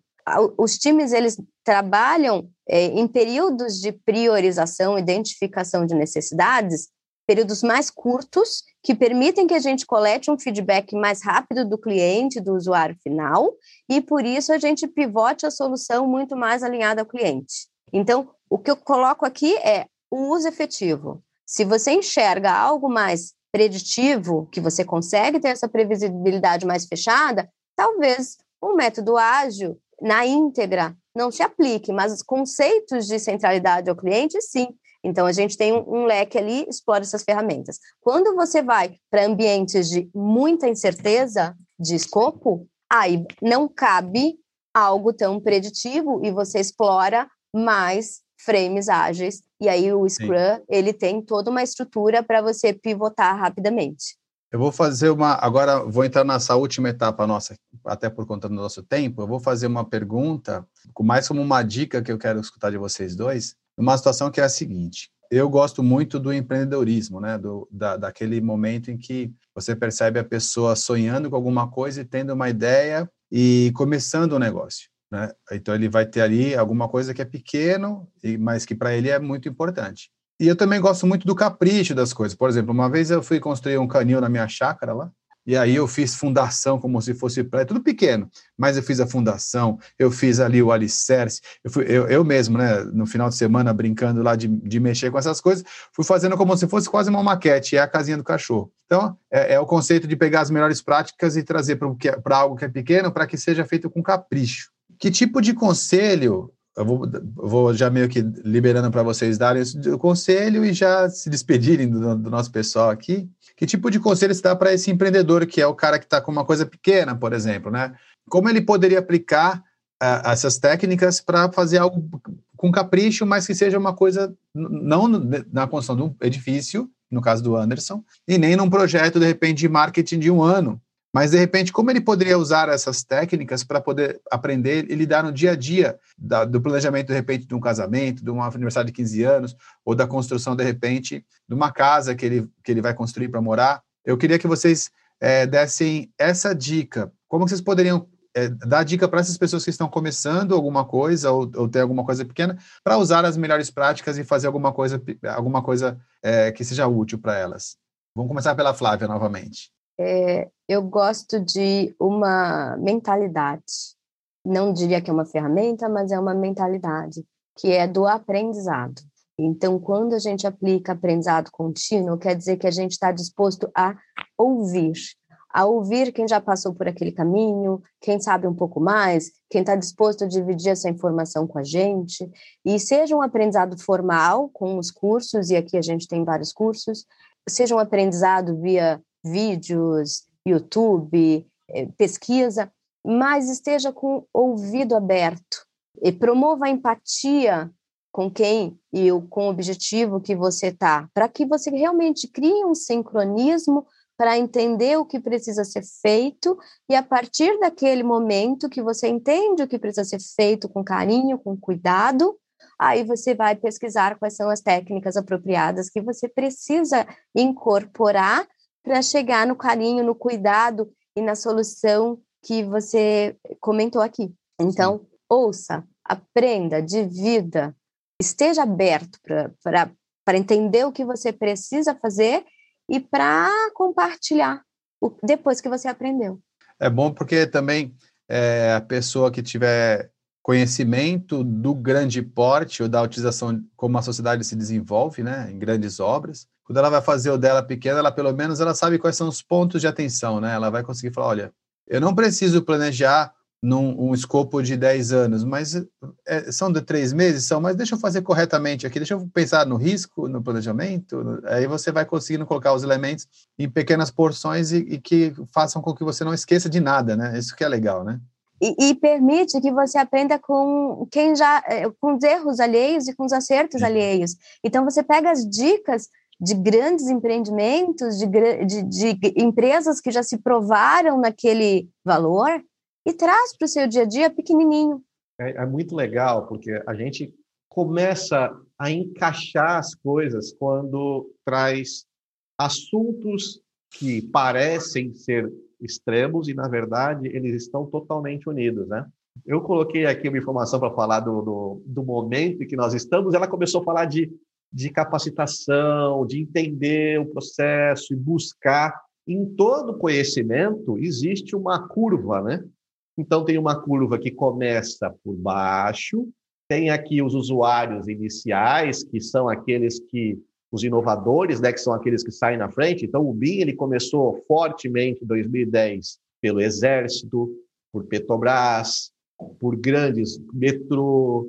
Os times, eles trabalham é, em períodos de priorização, identificação de necessidades, períodos mais curtos, que permitem que a gente colete um feedback mais rápido do cliente, do usuário final, e por isso a gente pivote a solução muito mais alinhada ao cliente. Então, o que eu coloco aqui é o uso efetivo. Se você enxerga algo mais preditivo, que você consegue ter essa previsibilidade mais fechada, talvez um método ágil na íntegra não se aplique, mas os conceitos de centralidade ao cliente, sim. Então, a gente tem um, um leque ali, explora essas ferramentas. Quando você vai para ambientes de muita incerteza de escopo, aí não cabe algo tão preditivo e você explora mais frames ágeis. E aí o Scrum, Sim. ele tem toda uma estrutura para você pivotar rapidamente. Eu vou fazer uma. Agora vou entrar nessa última etapa nossa, até por conta do nosso tempo. Eu vou fazer uma pergunta, mais como uma dica que eu quero escutar de vocês dois, uma situação que é a seguinte. Eu gosto muito do empreendedorismo, né? Do, da, daquele momento em que você percebe a pessoa sonhando com alguma coisa e tendo uma ideia e começando um negócio. Né? Então ele vai ter ali alguma coisa que é pequeno, mas que para ele é muito importante. E eu também gosto muito do capricho das coisas. Por exemplo, uma vez eu fui construir um canil na minha chácara lá, e aí eu fiz fundação como se fosse prédio, tudo pequeno, mas eu fiz a fundação, eu fiz ali o alicerce, eu, fui, eu, eu mesmo, né, no final de semana, brincando lá de, de mexer com essas coisas, fui fazendo como se fosse quase uma maquete, é a casinha do cachorro. Então, é, é o conceito de pegar as melhores práticas e trazer para algo que é pequeno, para que seja feito com capricho. Que tipo de conselho eu vou, vou já meio que liberando para vocês darem o conselho e já se despedirem do, do nosso pessoal aqui. Que tipo de conselho você dá para esse empreendedor, que é o cara que está com uma coisa pequena, por exemplo, né? Como ele poderia aplicar uh, essas técnicas para fazer algo com capricho, mas que seja uma coisa não na construção de um edifício, no caso do Anderson, e nem num projeto, de repente, de marketing de um ano, mas, de repente, como ele poderia usar essas técnicas para poder aprender e lidar no dia a dia da, do planejamento, de repente, de um casamento, de uma aniversário de 15 anos, ou da construção, de repente, de uma casa que ele, que ele vai construir para morar? Eu queria que vocês é, dessem essa dica. Como vocês poderiam é, dar dica para essas pessoas que estão começando alguma coisa ou, ou ter alguma coisa pequena para usar as melhores práticas e fazer alguma coisa, alguma coisa é, que seja útil para elas? Vamos começar pela Flávia novamente é, eu gosto de uma mentalidade. Não diria que é uma ferramenta, mas é uma mentalidade, que é do aprendizado. Então, quando a gente aplica aprendizado contínuo, quer dizer que a gente está disposto a ouvir, a ouvir quem já passou por aquele caminho, quem sabe um pouco mais, quem está disposto a dividir essa informação com a gente, e seja um aprendizado formal, com os cursos, e aqui a gente tem vários cursos, seja um aprendizado via vídeos, YouTube, eh, pesquisa, mas esteja com o ouvido aberto e promova a empatia com quem e com o objetivo que você está, para que você realmente crie um sincronismo para entender o que precisa ser feito e a partir daquele momento que você entende o que precisa ser feito com carinho, com cuidado, aí você vai pesquisar quais são as técnicas apropriadas que você precisa incorporar para chegar no carinho, no cuidado e na solução que você comentou aqui. Então, Sim. ouça, aprenda, divida, esteja aberto para entender o que você precisa fazer e para compartilhar o, depois que você aprendeu. É bom porque também é, a pessoa que tiver conhecimento do grande porte ou da utilização como a sociedade se desenvolve, né, em grandes obras, quando ela vai fazer o dela pequena, ela pelo menos ela sabe quais são os pontos de atenção, né? Ela vai conseguir falar, olha, eu não preciso planejar num um escopo de 10 anos, mas é, são de três meses, são, mas deixa eu fazer corretamente aqui, deixa eu pensar no risco, no planejamento, no, aí você vai conseguindo colocar os elementos em pequenas porções e, e, que façam com que você não esqueça de nada, né? Isso que é legal, né? E, e permite que você aprenda com quem já, é, com os erros alheios e com os acertos Sim. alheios. Então você pega as dicas de grandes empreendimentos, de, de, de, empresas que já se provaram naquele valor e traz para o seu dia a dia pequenininho. É, é, muito legal, porque a gente começa a encaixar as coisas quando traz assuntos que parecem ser extremos e, na verdade, eles estão totalmente unidos, né? Eu coloquei aqui uma informação para falar do, do, do momento em que nós estamos. Ela começou a falar de de capacitação, de entender o processo e buscar. Em todo conhecimento existe uma curva, né? Então tem uma curva que começa por baixo, tem aqui os usuários iniciais, que são aqueles que os inovadores, né, que são aqueles que saem na frente. Então o BIM ele começou fortemente em 2010 pelo Exército, por Petrobras, por grandes metrô,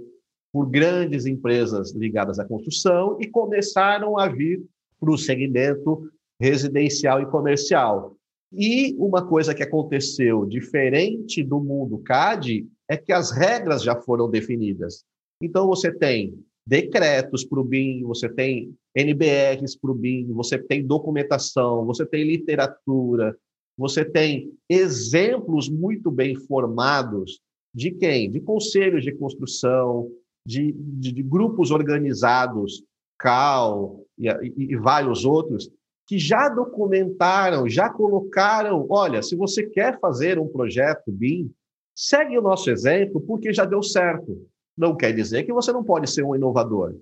por grandes empresas ligadas à construção e começaram a vir para o segmento residencial e comercial. E uma coisa que aconteceu diferente do mundo CAD é que as regras já foram definidas. Então, você tem decretos para o BIM, você tem NBRs para o BIM, você tem documentação, você tem literatura, você tem exemplos muito bem formados de quem? De conselhos de construção, de, de, de grupos organizados, CAL e, e, e vários outros, que já documentaram, já colocaram, olha, se você quer fazer um projeto BIM, segue o nosso exemplo porque já deu certo. Não quer dizer que você não pode ser um inovador.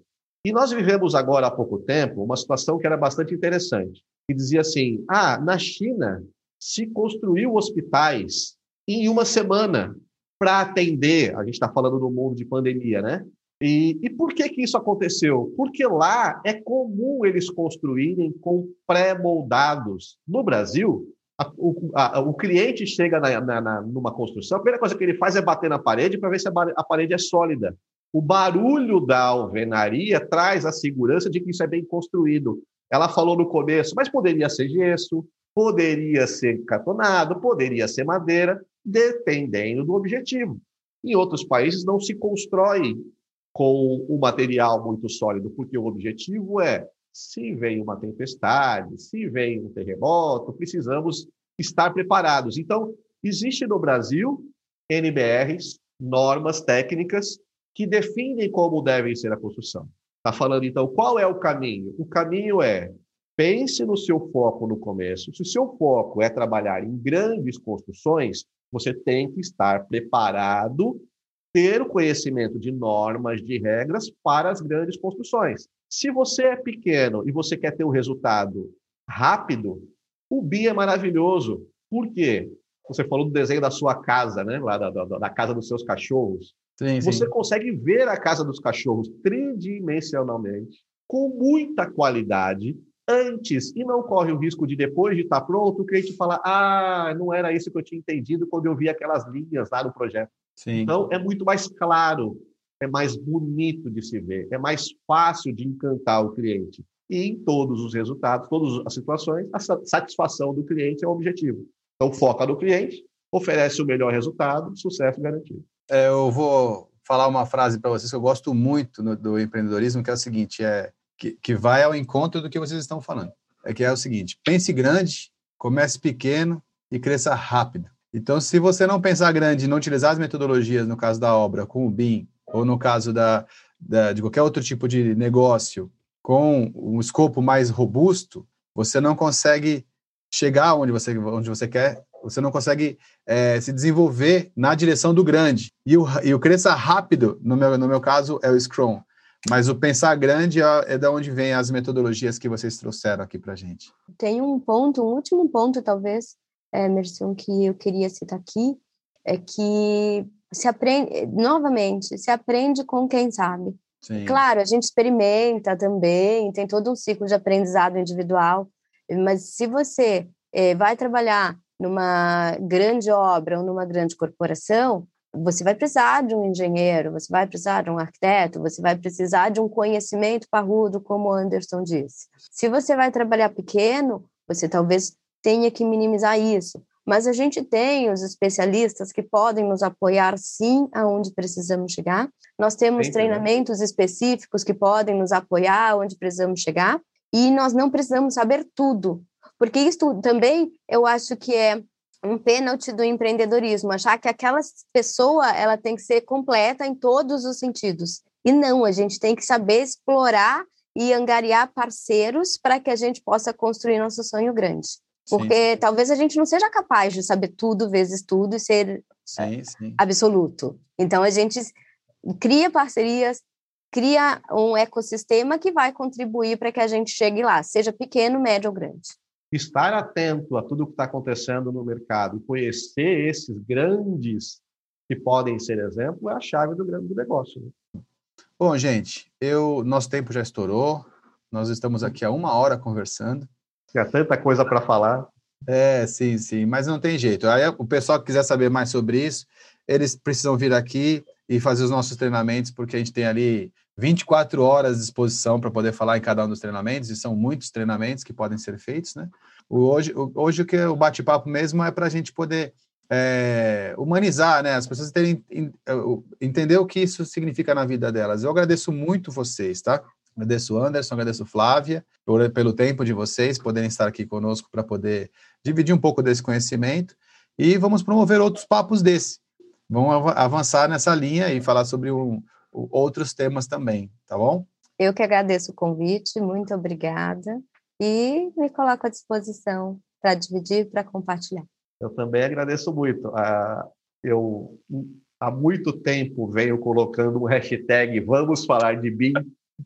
E nós vivemos agora há pouco tempo uma situação que era bastante interessante, que dizia assim: "Ah, na China se construiu hospitais em uma semana para atender, a gente está falando do mundo de pandemia, né? E, e, por que, que isso aconteceu? Porque lá é comum eles construírem com pré-moldados. No Brasil, a, o, a, o, cliente chega na, na, na, numa construção, a primeira coisa que ele faz é bater na parede para ver se a, a parede é sólida. O barulho da alvenaria traz a segurança de que isso é bem construído. Ela falou no começo, mas poderia ser gesso, poderia ser cartonado, poderia ser madeira, dependendo do objetivo. Em outros países não se constrói com um material muito sólido, porque o objetivo é, se vem uma tempestade, se vem um terremoto, precisamos estar preparados. Então, existe no Brasil NBRs, normas técnicas, que definem como deve ser a construção. Está falando, então, qual é o caminho? O caminho é pense no seu foco no começo. Se o seu foco é trabalhar em grandes construções, você tem que estar preparado ter o conhecimento de normas, de regras para as grandes construções. Se você é pequeno e você quer ter um resultado rápido, o BI é maravilhoso. Por quê? Você falou do desenho da sua casa, né? Lá da, da, da casa dos seus cachorros. Sim, você sim. consegue ver a casa dos cachorros tridimensionalmente, com muita qualidade, antes, e não corre o risco de, depois de estar pronto, o cliente falar: ah, não era isso que eu tinha entendido quando eu vi aquelas linhas lá no projeto. Sim. Então, é muito mais claro, é mais bonito de se ver, é mais fácil de encantar o cliente. E em todos os resultados, todas as situações, a satisfação do cliente é o objetivo. Então, foca no cliente, oferece o melhor resultado, sucesso garantido. É, eu vou falar uma frase para vocês que eu gosto muito no, do empreendedorismo, que é o seguinte: é que, que vai ao encontro do que vocês estão falando. É que é o seguinte: pense grande, comece pequeno e cresça rápido. Então, se você não pensar grande e não utilizar as metodologias, no caso da obra, com o BIM, ou no caso da, da, de qualquer outro tipo de negócio, com um escopo mais robusto, você não consegue chegar onde você, onde você quer, você não consegue é, se desenvolver na direção do grande. E o, e o cresça rápido, no meu, no meu caso, é o Scrum. Mas o pensar grande é, é da onde vem as metodologias que vocês trouxeram aqui para gente. Tem um ponto, um último ponto, talvez, Emerson, que eu queria citar aqui, é que se aprende, novamente, se aprende com quem sabe. Sim. Claro, a gente experimenta também, tem todo um ciclo de aprendizado individual, mas se você é, vai trabalhar numa grande obra ou numa grande corporação, você vai precisar de um engenheiro, você vai precisar de um arquiteto, você vai precisar de um conhecimento parrudo, como o Anderson disse. Se você vai trabalhar pequeno, você talvez tenha que minimizar isso. Mas a gente tem os especialistas que podem nos apoiar sim aonde precisamos chegar. Nós temos Entendi. treinamentos específicos que podem nos apoiar onde precisamos chegar. E nós não precisamos saber tudo, porque isso também eu acho que é um pênalti do empreendedorismo, achar que aquela pessoa ela tem que ser completa em todos os sentidos. E não, a gente tem que saber explorar e angariar parceiros para que a gente possa construir nosso sonho grande. Porque sim. talvez a gente não seja capaz de saber tudo vezes tudo e ser sim, sim. absoluto. Então a gente cria parcerias, cria um ecossistema que vai contribuir para que a gente chegue lá, seja pequeno, médio ou grande. Estar atento a tudo que está acontecendo no mercado e conhecer esses grandes que podem ser exemplo é a chave do grande negócio. Né? Bom, gente, eu nosso tempo já estourou. Nós estamos aqui há uma hora conversando. Tinha tanta coisa para falar. É, sim, sim, mas não tem jeito. Aí o pessoal que quiser saber mais sobre isso, eles precisam vir aqui e fazer os nossos treinamentos, porque a gente tem ali 24 horas de exposição para poder falar em cada um dos treinamentos, e são muitos treinamentos que podem ser feitos, né? Hoje, hoje o que o bate-papo mesmo é para a gente poder é, humanizar, né? As pessoas terem entender o que isso significa na vida delas. Eu agradeço muito vocês, tá? Agradeço Anderson, agradeço Flávia por, pelo tempo de vocês poderem estar aqui conosco para poder dividir um pouco desse conhecimento e vamos promover outros papos desse. Vamos avançar nessa linha e falar sobre um, outros temas também, tá bom? Eu que agradeço o convite, muito obrigada e me coloco à disposição para dividir, para compartilhar. Eu também agradeço muito. Ah, eu há muito tempo venho colocando um hashtag Vamos Falar de BIM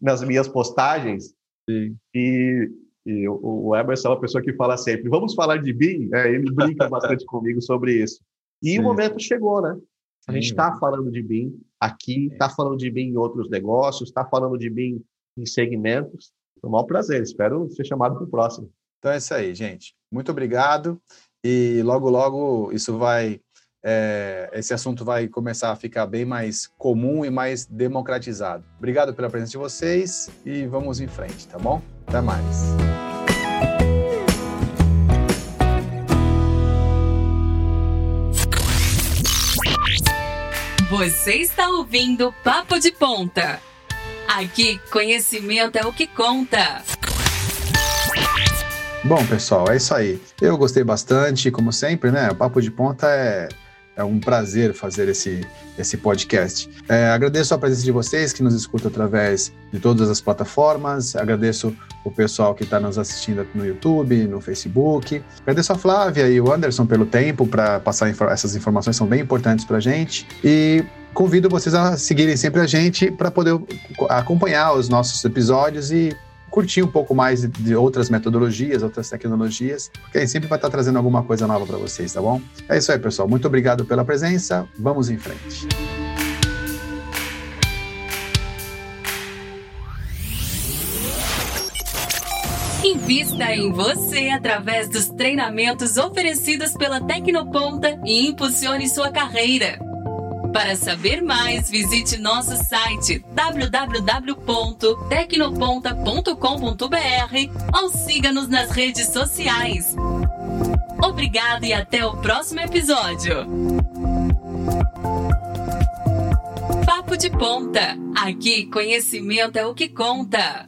nas minhas postagens. Sim. E, e o, o Emerson é uma pessoa que fala sempre: Vamos falar de BIM? É, ele brinca bastante comigo sobre isso. E Sim. o momento chegou, né? A gente está falando de BIM aqui, está falando de BIM em outros negócios, está falando de BIM em segmentos. Foi um maior prazer. Espero ser chamado para o próximo. Então é isso aí, gente. Muito obrigado. E logo, logo isso vai. É, esse assunto vai começar a ficar bem mais comum e mais democratizado. Obrigado pela presença de vocês e vamos em frente, tá bom? Até mais. Você está ouvindo Papo de Ponta. Aqui, conhecimento é o que conta. Bom, pessoal, é isso aí. Eu gostei bastante, como sempre, né? O Papo de Ponta é, é um prazer fazer esse, esse podcast. É, agradeço a presença de vocês que nos escutam através de todas as plataformas. Agradeço o pessoal que está nos assistindo no YouTube, no Facebook. Agradeço a Flávia e o Anderson pelo tempo para passar essas informações, são bem importantes para a gente. E convido vocês a seguirem sempre a gente para poder acompanhar os nossos episódios e curtir um pouco mais de outras metodologias, outras tecnologias, porque a gente sempre vai estar trazendo alguma coisa nova para vocês, tá bom? É isso aí, pessoal. Muito obrigado pela presença. Vamos em frente. Invista em você através dos treinamentos oferecidos pela Tecnoponta e impulsione sua carreira. Para saber mais, visite nosso site www.tecnoponta.com.br ou siga-nos nas redes sociais. Obrigado e até o próximo episódio. Papo de Ponta. Aqui, conhecimento é o que conta.